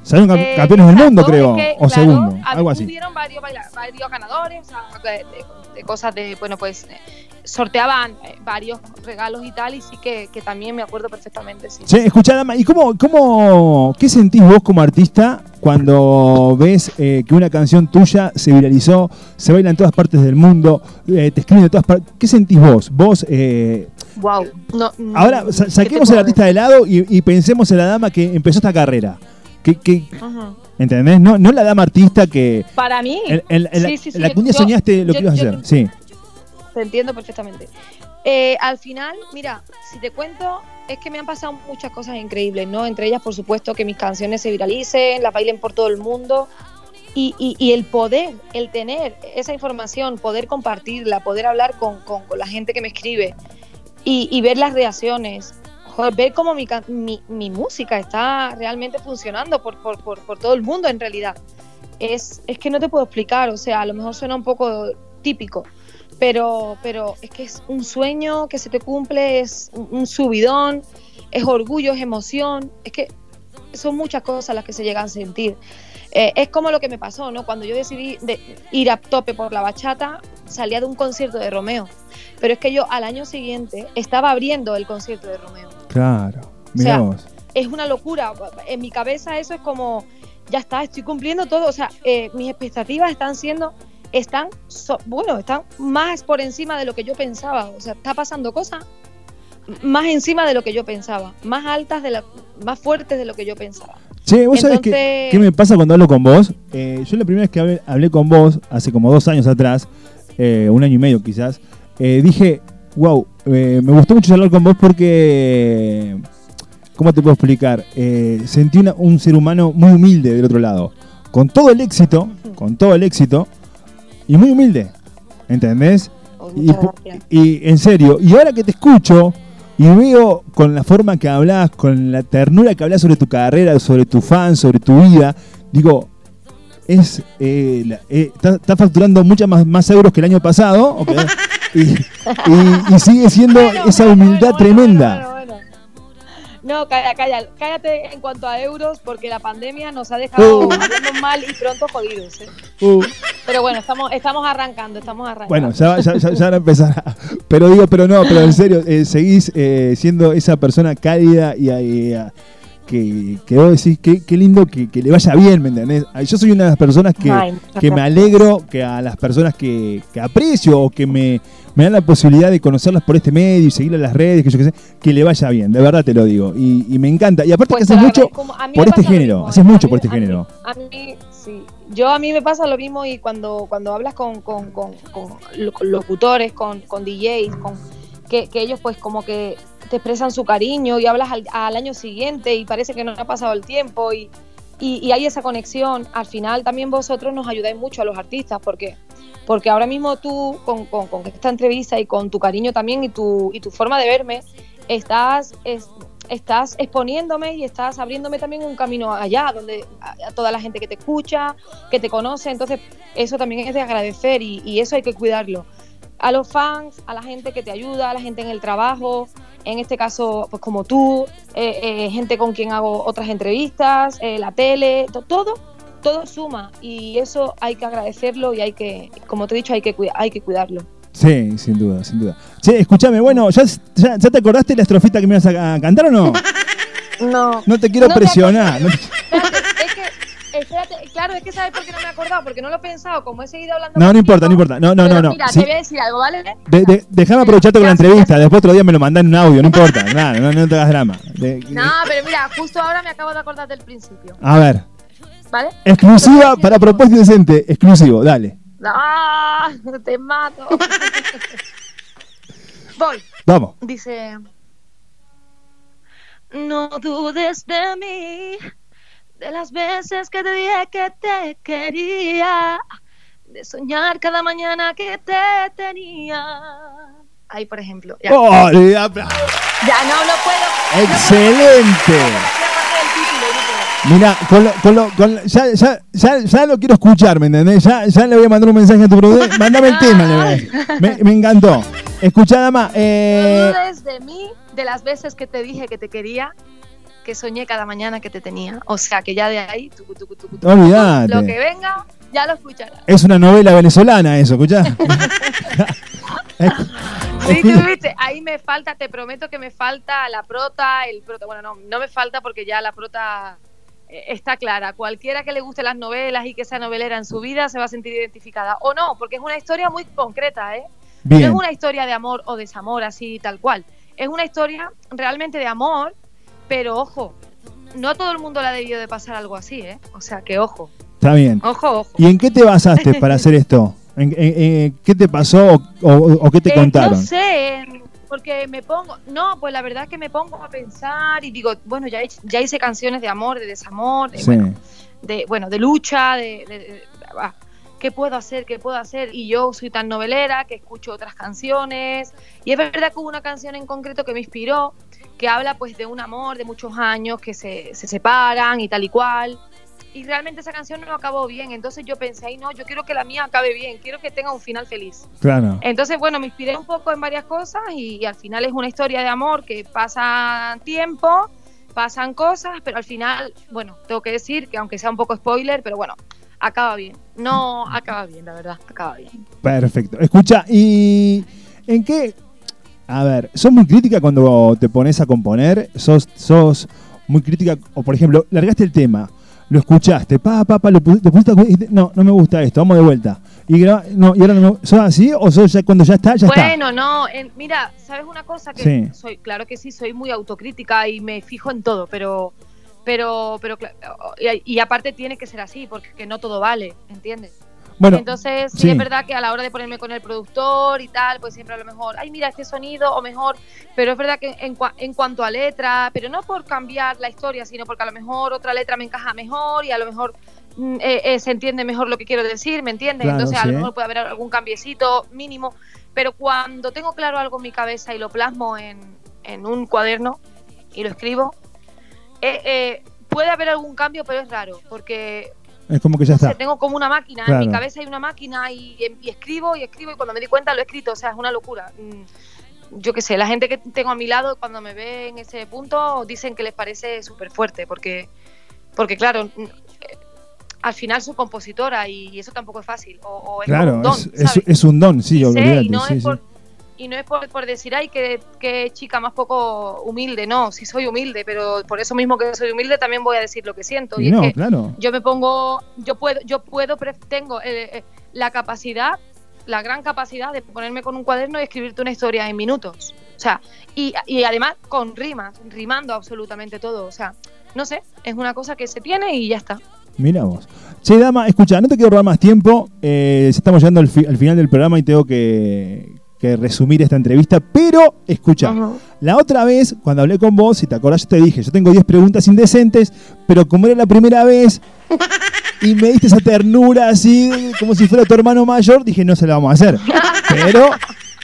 Salieron cam- Eh, campeones del mundo, creo. es que, o claro, segundo, hab- algo así. Hubieron varios, varios ganadores, o sea, de, de- de cosas de, bueno, pues eh, sorteaban eh, varios regalos y tal, y sí que, que también me acuerdo perfectamente, sí. Sí, escuchá, Dama, ¿y cómo, cómo, qué sentís vos como artista cuando ves eh, que una canción tuya se viralizó, se baila en todas partes del mundo, eh, te escriben de todas partes? ¿Qué sentís vos? Vos, eh, Wow. No, mm, ahora sa- ¿qué te saquemos al artista de lado y, y pensemos en la dama que empezó esta carrera. Que, que-. ¿Entendés? No, no la dama artista que... Para mí, en- en la- sí, sí, sí, la que un día yo- soñaste lo yo- que ibas a hacer. Sí. Te entiendo perfectamente. Eh, al final, mira, si te cuento, es que me han pasado muchas cosas increíbles, ¿no? Entre ellas, por supuesto, que mis canciones se viralicen, las bailen por todo el mundo. Y, el poder, el tener esa información, poder compartirla, poder hablar con, la gente que me escribe y, ver las reacciones, ver cómo mi, música está realmente funcionando por todo el mundo en realidad. Es, es que no te puedo explicar, o sea, a lo mejor suena un poco típico, pero, pero es que es un sueño que se te cumple, es un, subidón, es orgullo, es emoción, es que son muchas cosas las que se llegan a sentir. Eh, es como lo que me pasó, ¿no? Cuando yo decidí de ir a tope por la bachata, salía de un concierto de Romeo, pero es que yo al año siguiente estaba abriendo el concierto de Romeo. Claro. O Mirá sea, es una locura. En mi cabeza eso es como, ya está, estoy cumpliendo todo. O sea, eh, mis expectativas están siendo, están, so- bueno, están más por encima de lo que yo pensaba. O sea, está pasando cosas más encima de lo que yo pensaba, más altas, de la, más fuertes de lo que yo pensaba. Che, ¿vos sabés qué, Entonces- qué me pasa cuando hablo con vos? Eh, yo la primera vez que hablé, hablé con vos, hace como dos años atrás, eh, un año y medio quizás, eh, dije, wow, me gustó mucho hablar con vos porque, ¿cómo te puedo explicar? Eh, sentí una- un ser humano muy humilde del otro lado, con todo el éxito, con todo el éxito, y muy humilde, ¿entendés? Y, pu- y en serio, y ahora que te escucho y veo con la forma que hablas, con la ternura que hablas sobre tu carrera, sobre tu fan, sobre tu vida, digo, es eh, la- eh, está, está facturando muchas más, más euros que el año pasado, ¿ok? y, y- y sigue siendo esa humildad tremenda. No, calla, calla, cállate en cuanto a euros, porque la pandemia nos ha dejado Uh. mal y pronto jodidos. ¿eh? Uh, Pero bueno, estamos, estamos arrancando, estamos arrancando. bueno, ya, va- ya, ya- ya van a empezar. a- pero digo, pero no, pero en serio, eh, seguís eh, siendo esa persona cálida y, y, que, que vos decís, qué, qué lindo que, que le vaya bien, ¿me entendés? Yo soy una de las personas que, Ay, que me alegro que a las personas que, que aprecio o que me, me dan la posibilidad de conocerlas por este medio y seguirlas en las redes, que yo qué sé, que le vaya bien, de verdad te lo digo. Y, y me encanta. Y aparte Pues que haces mucho por este género, haces mucho por este género. A mí, sí. Yo a mí me pasa lo mismo y cuando, cuando hablas con, con, con locutores, con, con DJs, con, que, que ellos pues como que expresan su cariño y hablas al, al año siguiente y parece que no ha pasado el tiempo y, y, hay esa conexión. Al final también vosotros nos ayudáis mucho a los artistas porque, porque ahora mismo tú con, con- esta entrevista y con tu cariño también y tu, y tu forma de verme, estás, es- estás exponiéndome y estás abriéndome también un camino allá, donde a, toda la gente que te escucha, que te conoce, entonces eso también es de agradecer y eso hay que cuidarlo. A los fans, a la gente que te ayuda, a la gente en el trabajo, en este caso, pues como tú, eh, eh, gente con quien hago otras entrevistas, eh, la tele, to- todo, todo suma y eso hay que agradecerlo y hay que, como te he dicho, hay que, hay que cuidarlo. Sí, sin duda, sin duda. Che, escúchame, bueno, ¿ya, ya, ya te acordaste la estrofita que me ibas a, a cantar o no? No. No te quiero No presionar. te- espérate, claro, es que sabes por qué no me he acordado, porque no lo he pensado, como he seguido hablando. No, no importa, no importa. No, no, no, no. Mira, Sí. te voy a decir algo, ¿vale? De- de- déjame aprovecharte con la entrevista. Después otro día me lo mandan en un audio, no importa. Claro, no, no te hagas drama. De- No, pero mira, justo ahora me acabo de acordar del principio, a ver. ¿vale? Exclusiva para Propuesta Indecente. Exclusivo, dale. ¡Ah! Te mato. Voy. Vamos. Dice. No dudes de mí, de las veces que te dije que te quería, de soñar cada mañana que te tenía. Ahí, por ejemplo. Ya, ¡Oh, apla- Ya, no, no puedo. ¡Excelente! Mira, con lo, con lo, con lo- ya, ya, ya, ya lo quiero escuchar, ¿me entendés? Ya, ya le voy a mandar un mensaje a tu productor. Mándame el tema, le voy a me, me encantó. Escuchá, dama. No Eh, dudes de mí, de las veces que te dije que te quería, que soñé cada mañana que te tenía. O sea, que ya de ahí, tucu, tucu, tucu, lo que venga, ya lo escucharás. es una novela venezolana eso, escuchá. Sí, tú viste, ahí me falta, te prometo que me falta la prota, el prota. Bueno, no, no me falta porque ya la prota eh, está clara. Cualquiera que le guste las novelas y que sea novelera en su vida se va a sentir identificada. O no, porque es una historia muy concreta, ¿eh? Bien. No es una historia de amor o desamor así tal cual. Es una historia realmente de amor, pero ojo, no todo el mundo la ha debido de pasar algo así, ¿eh? O sea, que ojo, Está bien. ojo, ojo. ¿Y en qué te basaste para hacer esto? ¿En, en- en- qué te pasó o, o- o qué te Eh, contaron? No sé, porque me pongo, no, pues la verdad es que me pongo a pensar y digo, bueno, ya, he- ya hice canciones de amor, de desamor, de, Sí. bueno, de, bueno, de lucha, de, de- de- ah, ¿qué puedo hacer? ¿Qué puedo hacer? Y yo soy tan novelera que escucho otras canciones. Y es verdad que hubo una canción en concreto que me inspiró, que habla pues de un amor de muchos años que se, se separan y tal y cual. Y realmente esa canción no acabó bien. Entonces yo pensé, ay no, yo quiero que la mía acabe bien, quiero que tenga un final feliz. Claro. Entonces, bueno, me inspiré un poco en varias cosas y, y al final es una historia de amor que pasa tiempo, pasan cosas, pero al final, bueno, tengo que decir que aunque sea un poco spoiler, pero bueno, acaba bien. No acaba bien, la verdad, acaba bien. Perfecto. Escucha, ¿y en qué? A ver, ¿sos muy crítica cuando te pones a componer? ¿Sos, sos muy crítica? O por ejemplo, largaste el tema, lo escuchaste, pa, pa, pa, lo pu- te pusiste a- y dijiste, no, no me gusta esto, vamos de vuelta. Y, graba- no, y ahora no me- ¿sos así o sos ya cuando ya está, ya está? bueno, no, en- mira, ¿sabes una cosa? Que Sí. soy, claro que sí, soy muy autocrítica y me fijo en todo, pero, pero, pero, y, y aparte tiene que ser así, porque no todo vale, ¿entiendes? Bueno, Entonces, sí, sí. es verdad que a la hora de ponerme con el productor y tal, pues siempre a lo mejor, ay, mira este sonido o mejor, pero es verdad que en, cua- en cuanto a letra, pero no por cambiar la historia, sino porque a lo mejor otra letra me encaja mejor y a lo mejor mm, eh, eh, se entiende mejor lo que quiero decir, ¿me entiendes? Claro, Entonces, a lo mejor puede haber algún cambiecito mínimo, pero cuando tengo claro algo en mi cabeza y lo plasmo en, en un cuaderno y lo escribo, eh, eh, puede haber algún cambio, pero es raro, porque Es como que ya sé, está. tengo como una máquina, en mi cabeza hay una máquina y, y escribo y escribo y cuando me di cuenta lo he escrito, o sea, es una locura. Mm, Yo qué sé, la gente que tengo a mi lado cuando me ve en ese punto dicen que les parece súper fuerte porque, porque claro, eh, al final soy compositora y eso tampoco es fácil. O, o es Claro, un don, es, es- ¿sabes? es un don, sí, Sí, olvídate. y no sí, es sí. Y no es por, por decir, ay, qué, qué chica más poco humilde, no, sí soy humilde, pero por eso mismo que soy humilde también voy a decir lo que siento. Y no, es que claro. yo me pongo, yo puedo, yo puedo, tengo eh, eh, la capacidad, la gran capacidad de ponerme con un cuaderno y escribirte una historia en minutos. O sea, y, y además con rimas, rimando absolutamente todo. O sea, no sé, es una cosa que se tiene y ya está. Mira vos. Che, dama, escucha, no te quiero robar más tiempo. eh, estamos llegando al, fi- al final del programa y tengo que, que resumir esta entrevista. Pero, escucha, la otra vez, cuando hablé con vos, si te acordás, yo te dije, yo tengo 10 preguntas indecentes, pero como era la primera vez y me diste esa ternura así, como si fuera tu hermano mayor, dije, no se la vamos a hacer. Pero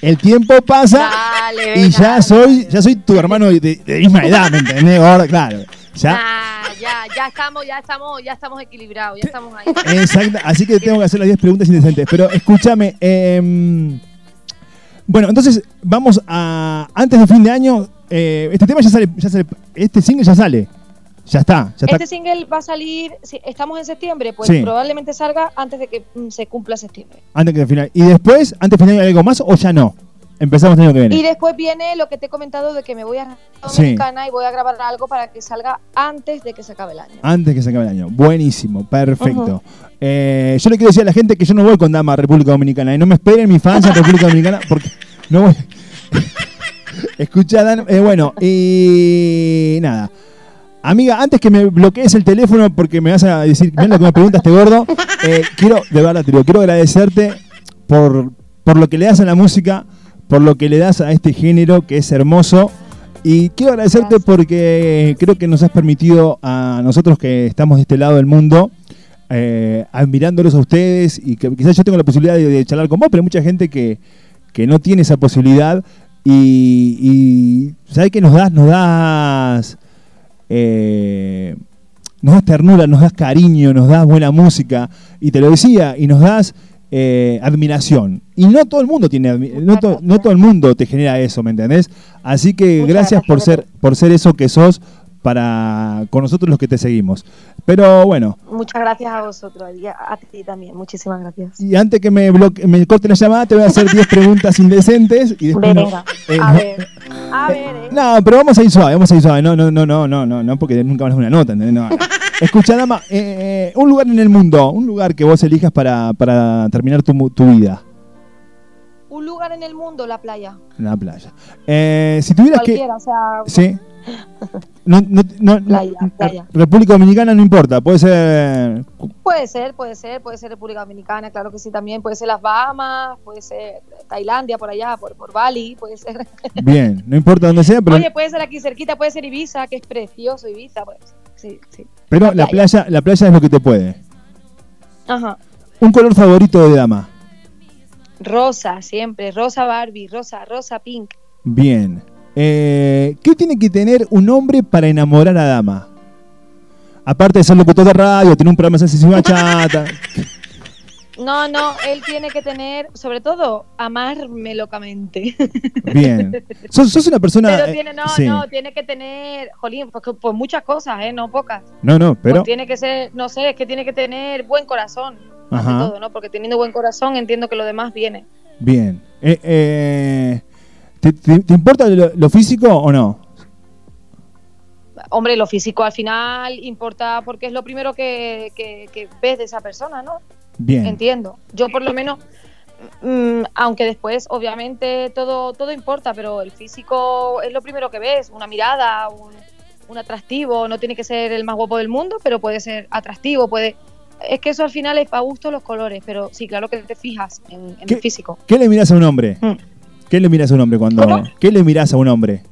el tiempo pasa Dale, y ya soy, ya soy tu hermano de, de misma edad, ¿me entendés? Ahora, claro. Ya, Ah, ya, ya estamos, ya estamos, ya estamos equilibrados, ya estamos ahí. Exacto, así que tengo que hacer las 10 preguntas indecentes. Pero escúchame, em, bueno, entonces vamos a. Antes de fin de año, eh, este tema ya sale, ya sale. Este single ya sale. Ya está, ya está. Este single va a salir, si estamos en septiembre, pues Sí. probablemente salga antes de que mm, se cumpla septiembre. Antes que final. Y después, antes de final, ¿hay algo más o ya no? Empezamos el año que viene. Y después viene lo que te he comentado de que me voy a Sí. Dominicana y voy a grabar algo para que salga antes de que se acabe el año. Antes que se acabe el año. Buenísimo, perfecto. Eh, yo le quiero decir a la gente que yo no voy con Dama a República Dominicana. Y no me esperen mis fans en República Dominicana porque no voy. Escucha, Dan. eh, bueno, y nada. Amiga, antes que me bloquees el teléfono porque me vas a decir, mira lo que me pregunta este gordo, eh, quiero, de verdad, te digo, quiero agradecerte por, por lo que le das a la música, por lo que le das a este género que es hermoso. Y quiero agradecerte porque creo que nos has permitido a nosotros que estamos de este lado del mundo, eh, admirándolos a ustedes y que quizás yo tengo la posibilidad de, de charlar con vos, pero hay mucha gente que, que no tiene esa posibilidad y, y ¿sabes qué nos das? Nos das... eh, nos das ternura, nos das cariño, nos das buena música, y te lo decía, y nos das eh, admiración. Y no todo el mundo tiene no, to- no todo el mundo te genera eso, ¿me entendés? Así que gracias por ser, por ser eso que sos para con nosotros los que te seguimos. Pero bueno, Muchas gracias a vosotros y a, a ti también. Muchísimas gracias. y antes que me, bloque, me corte la llamada, te voy a hacer 10 preguntas indecentes y después no- Venga, eh, a no- ver. A ver, eh. No, pero vamos a ir suave, vamos a ir suave. No, no, no, no, no, no, no, porque nunca más una nota. No, no. Escucha, dama, eh, eh, un lugar en el mundo, un lugar que vos elijas para, para terminar tu, mu- tu vida Un lugar en el mundo, la playa. la playa. Eh, si tuvieras que. Cualquiera, o sea. Sí. No, no, no- Playa, playa. República Dominicana no importa, puede ser. Puede ser, puede ser, puede ser República Dominicana, claro que sí también, puede ser las Bahamas, puede ser Tailandia por allá, por, por Bali, puede ser. Bien, no importa dónde sea, pero, Oye, puede ser aquí cerquita, puede ser Ibiza, que es precioso Ibiza, pues. Sí, sí. pero la playa, la playa es lo que te puede. Ajá. Un color favorito de dama. Rosa, siempre, rosa Barbie, rosa, rosa pink. Bien. Eh, ¿Qué tiene que tener un hombre para enamorar a dama? Aparte de ser locutor de radio, tener un programa de bachata. No, no, él tiene que tener, sobre todo, amarme locamente. Bien. Sos, sos una persona. Pero eh, tiene, no, sí. no, tiene que tener, jolín, pues, pues muchas cosas, ¿eh? No pocas. No, no, pero. Pues tiene que ser, no sé, es que tiene que tener buen corazón, Ajá. todo, ¿no? Porque teniendo buen corazón entiendo que lo demás viene. Bien. Eh, eh, ¿te, te- te importa lo, lo físico o no? Hombre, lo físico al final importa porque es lo primero que, que- que ves de esa persona, ¿no? Bien. Entiendo. Yo por lo menos, mm, aunque después obviamente todo, todo importa, pero el físico es lo primero que ves, una mirada, un, un atractivo, no tiene que ser el más guapo del mundo, pero puede ser atractivo, puede... Es que eso al final es para gusto los colores, pero sí, claro que te fijas en, en el físico. ¿Qué le miras a un hombre? ¿Qué le miras a un hombre cuando.? ¿Cómo? ¿Qué le miras a un hombre?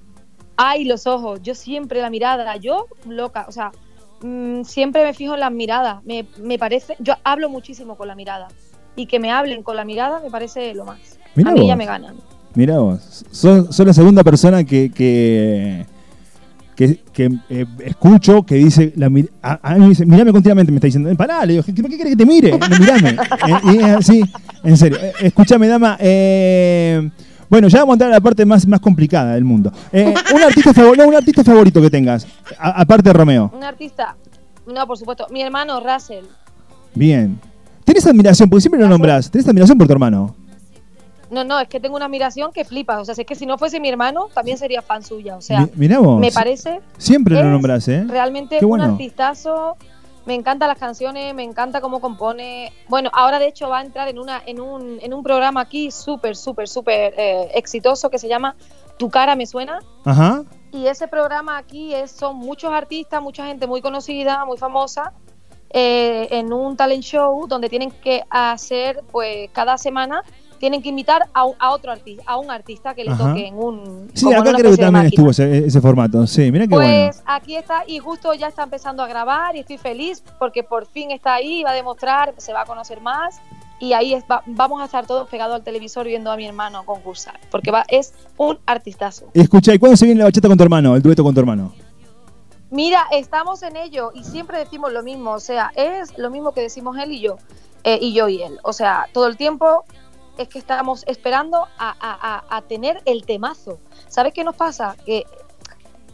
Ay, los ojos, yo siempre la mirada, yo loca, o sea, mm, siempre me fijo en las miradas, me, me parece, yo hablo muchísimo con la mirada y que me hablen con la mirada me parece lo más. Mirá a mí ya me ganan. Mirá vos. Sos, sos la segunda persona que. que que, que, eh, escucho que dice, la, a, a mí me dice, mirame continuamente, me está diciendo, "Eh, pará, le digo, ¿qué, qué querés que te mire? Mirame. Eh, y es así, en serio. Eh, escúchame, dama, eh, bueno, ya vamos a entrar a la parte más, más complicada del mundo. Eh, un, artista favor- no, un artista favorito que tengas, a- aparte de Romeo. Un artista, no, por supuesto, mi hermano Russell, Bien. ¿Tenés admiración? Porque siempre lo nombrás. ¿Tenés admiración por tu hermano? no, no, es que tengo una admiración que flipa, o sea, es que si no fuese mi hermano también sería fan suya, o sea, Mi- mirá vos. me parece Siempre lo es nombrás, ¿eh? realmente Qué un artistazo. Me encantan las canciones, me encanta cómo compone. Bueno, ahora de hecho va a entrar en una en un, en un programa aquí súper, súper, súper eh, exitoso que se llama Tu cara me suena. Ajá. Y ese programa aquí es, son muchos artistas, mucha gente muy conocida, muy famosa, eh, en un talent show donde tienen que hacer, pues cada semana, tienen que invitar a, un- a otro artista, a un artista que le Ajá. toque en un... Sí, acá creo que también estuvo ese, ese formato. Sí, mira qué Pues bueno. aquí está y justo ya está empezando a grabar y estoy feliz porque por fin está ahí, va a demostrar, se va a conocer más y ahí es- va- vamos a estar todos pegados al televisor viendo a mi hermano concursar porque va, es un artistazo. Escucha, ¿y cuándo se viene la bachata con tu hermano? El dueto con tu hermano. Mira, estamos en ello y siempre decimos lo mismo, o sea, es lo mismo que decimos él y yo, eh, y yo y él. O sea, todo el tiempo es que estamos esperando a, a- a- a tener el temazo. ¿Sabes qué nos pasa? Que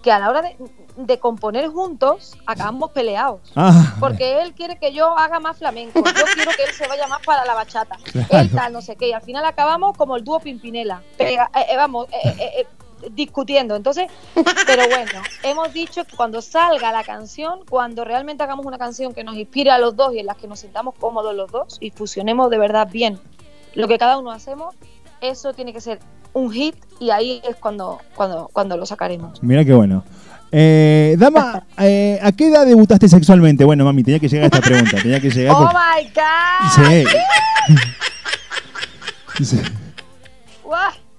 que a la hora de, de componer juntos acabamos peleados. Ah, Porque él quiere que yo haga más flamenco, yo quiero que él se vaya más para la bachata, Claro. él tal, no sé qué, y al final acabamos como el dúo Pimpinela, pega- eh, eh, vamos, eh, eh, eh, discutiendo. Entonces, pero bueno, hemos dicho que cuando salga la canción, cuando realmente hagamos una canción que nos inspire a los dos y en la que nos sintamos cómodos los dos y fusionemos de verdad bien lo que cada uno hacemos, eso tiene que ser un hit y ahí es cuando, cuando, cuando lo sacaremos. mira qué bueno. Eh, dama, eh, ¿a qué edad debutaste sexualmente? Bueno, mami, tenía que llegar a esta pregunta. Tenía que llegar. ¡Oh, my God! Sí. Sí.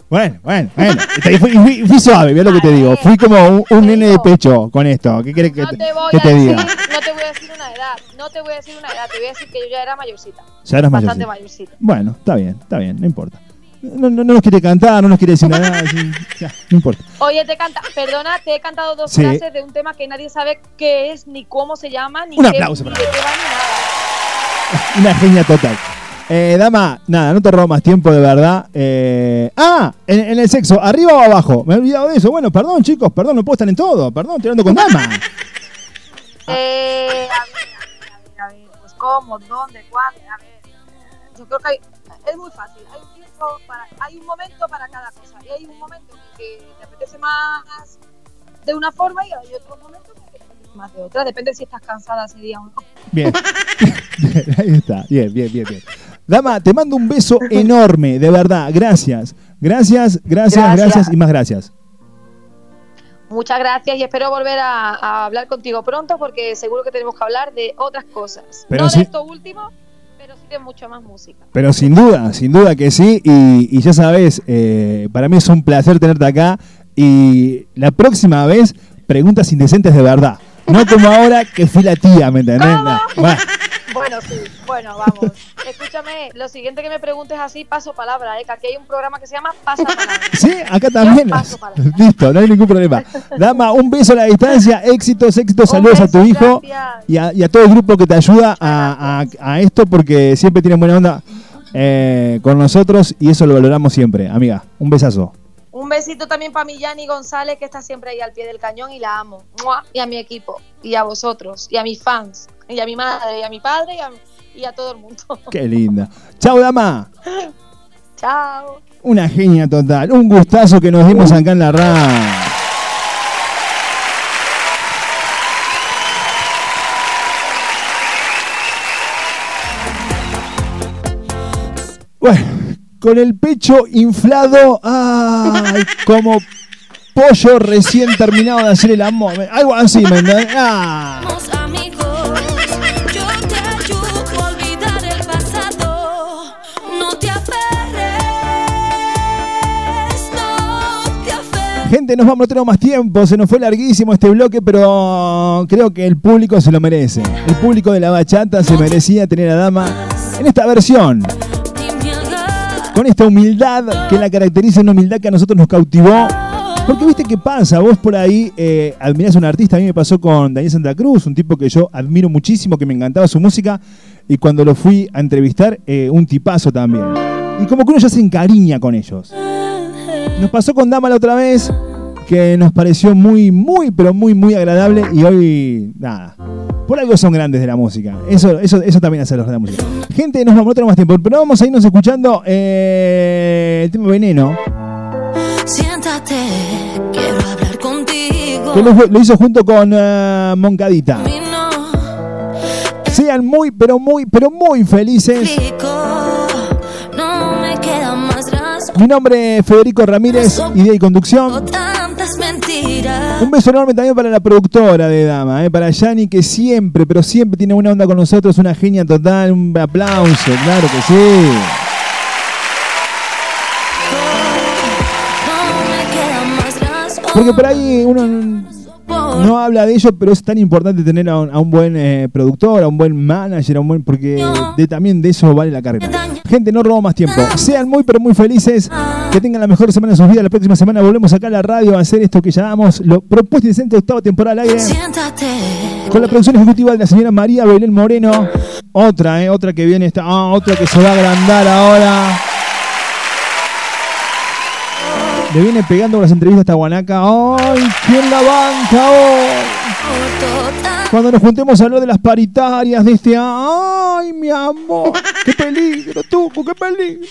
Bueno, bueno, bueno. Fui, fui- fui suave, mira lo que te digo. Fui como un, un nene de pecho con esto. ¿Qué quieres que, No te- te voy que a te decir, diga? no te voy a decir una edad, no te voy a decir una edad, te voy a decir que yo ya era mayorcita. Ya eras Bastante mayorcita. Bueno, está bien, está bien, no importa. No, no, no nos quiere cantar, no nos quiere decir nada. sí, ya, no importa. Oye, te canta, perdona, te he cantado dos Sí. frases de un tema que nadie sabe qué es, ni cómo se llama, ni, Un qué- aplauso ni para de qué va, ni nada. Una genia total. Eh, dama, nada, no te robo más tiempo de verdad. Eh, ah, en, en el sexo, ¿arriba o abajo? Me he olvidado de eso. Bueno, perdón, chicos, perdón, no puedo estar en todo. Perdón, hablando con dama. Eh, a ver, a ver, a ver, pues cómo, dónde, cuándo, a ver. Yo creo que hay- es muy fácil. Hay un, tiempo para- hay un momento para cada cosa. Y hay un momento en el que te apetece más de una forma y hay otro momento en el que te apetece más de otra. Depende si estás cansada ese día o no. Bien. Bien, ahí está. Bien, bien, bien, bien. Dama, te mando un beso enorme, de verdad. Gracias. Gracias, gracias, gracias, Gracias. y más gracias. Muchas gracias y espero volver a, a hablar contigo pronto porque seguro que tenemos que hablar de otras cosas. Pero no sí- de esto último, pero sí de mucho más música. Pero sin duda, sin duda que sí. Y, y ya sabes, eh, para mí es un placer tenerte acá. Y la próxima vez, preguntas indecentes de verdad. No como ahora que fui la tía, ¿me entendés? No, bueno, Bueno, sí, bueno, vamos. Escúchame, lo siguiente que me preguntes así, paso palabra, ¿eh? que aquí hay un programa que se llama Pasa Palabra. sí, acá también. paso Listo, no hay ningún problema. Dama, un beso a la distancia, éxitos, éxitos, saludos a tu hijo y a, y a todo el grupo que te ayuda a, a- a esto porque siempre tienen buena onda eh, con nosotros y eso lo valoramos siempre. Amiga, un besazo. Un besito también para mi Yani González, que está siempre ahí al pie del cañón y la amo. ¡Mua! Y a mi equipo, y a vosotros, y a mis fans, y a mi madre, y a mi padre, y a, y a todo el mundo. Qué linda. Chao, Dama. Chao. Una genia total. Un gustazo que nos dimos acá en la radio. Bueno, con el pecho inflado, ay, como pollo recién terminado de hacer el amor. Algo así, ¿me entendés? Ah. Gente, nos vamos, no tenemos más tiempo, se nos fue larguísimo este bloque, pero creo que el público se lo merece. El público de la bachata se merecía tener a Dama en esta versión. Con esta humildad que la caracteriza, una humildad que a nosotros nos cautivó. Porque viste qué pasa, vos por ahí eh, admirás a un artista, a mí me pasó con Daniel Santa Cruz, un tipo que yo admiro muchísimo, que me encantaba su música, y cuando lo fui a entrevistar, eh, un tipazo también. Y como que uno ya se encariña con ellos. Nos pasó con Dama la otra vez, que nos pareció muy, muy, pero muy, muy agradable, y hoy, nada. Por algo son grandes de la música. Eso, eso, eso también hace los de la música. Gente, nos vamos, no tenemos más tiempo, pero vamos a irnos escuchando eh, el tema Veneno. Siéntate, quiero hablar contigo. que lo, lo hizo junto con eh, Moncadita. Sean muy, pero muy, pero muy felices. Mi nombre es Federico Ramírez, idea y conducción. Un beso enorme también para la productora de Dama, eh, para Yani, que siempre, pero siempre tiene buena onda con nosotros, una genia total, un aplauso, claro que sí. Porque por ahí uno no habla de ello, pero es tan importante tener a un, a un buen eh, productor, a un buen manager, a un buen, porque de, también de eso vale la carrera. Gente, no robo más tiempo. Sean muy, pero muy felices. Que tengan la mejor semana de sus vidas. La próxima semana volvemos acá a la radio a hacer esto que llamamos lo propuesto y decente octava temporada al aire. Siéntate. Con la producción ejecutiva de la señora María Belén Moreno. Otra, eh, otra que viene, esta, ah, otra que se va a agrandar ahora. Le viene pegando con las entrevistas a guanaca. ¡Ay! ¿Quién la banca hoy? Cuando nos juntemos a hablar de las paritarias de este ¡Ay, mi amor! ¡Qué peligro, Tuco! ¡Qué peligro!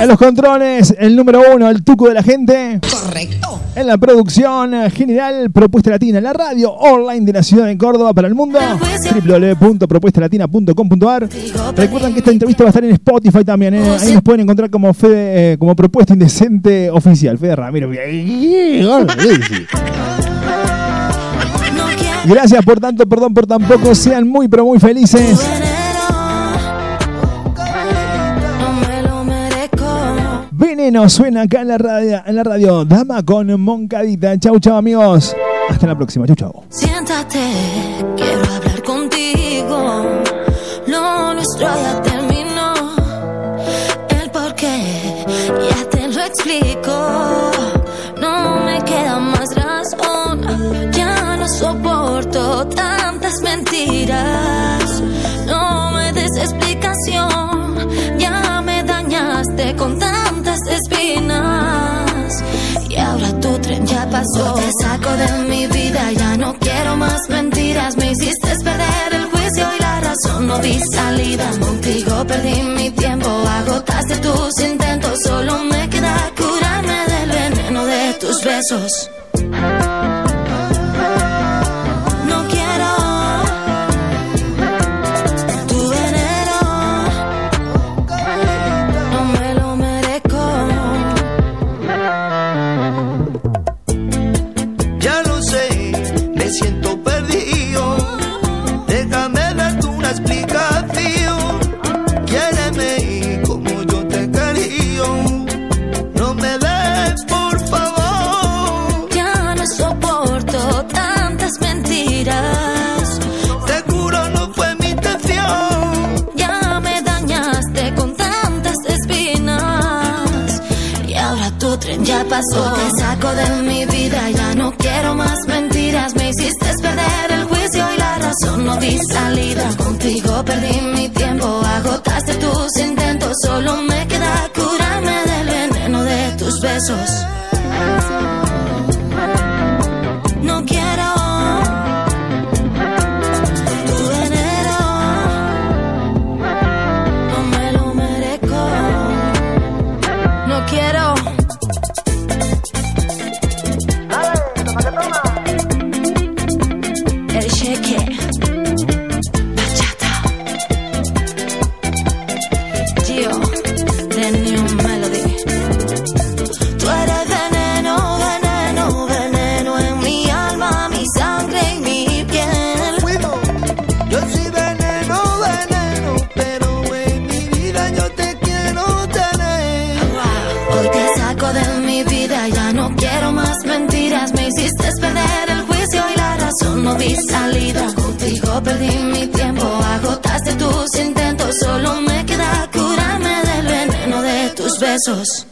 En los controles, el número uno, el Tuco de la gente. Correcto. En la producción general, Propuesta Latina, la radio online de la ciudad de Córdoba para el mundo. www.propuestalatina.com.ar Recuerden que esta entrevista va a estar en Spotify también. ¿eh? Ahí nos pueden encontrar como, Fede, eh, como Propuesta Indecente Oficial. Fede Ramiro. Gracias por tanto, perdón por tan poco. Sean muy, pero muy felices. Veneno suena acá en la radio, en la radio. Dama con Moncadita. Chau, chau, amigos. Hasta la próxima. Chau, chau. Siéntate, quiero hablar contigo. Lo nuestro ya terminó. El porqué ya te lo explico. No me des explicación. Ya me dañaste con tantas espinas. Y ahora tu tren ya pasó. Te saco de mi vida, ya no quiero más mentiras. Me hiciste perder el juicio y la razón. No vi salida. Contigo perdí mi tiempo. Agotaste tus intentos. Solo me queda curarme del veneno de tus besos. Te saco de mi vida, ya no quiero más mentiras. Me hiciste perder el juicio y la razón. No vi salida. Contigo perdí mi tiempo. Agotaste tus intentos. Solo me queda curarme del veneno de tus besos. No vi salida. Contigo perdí mi tiempo. Agotaste tus intentos. Solo me queda curarme del veneno de tus besos.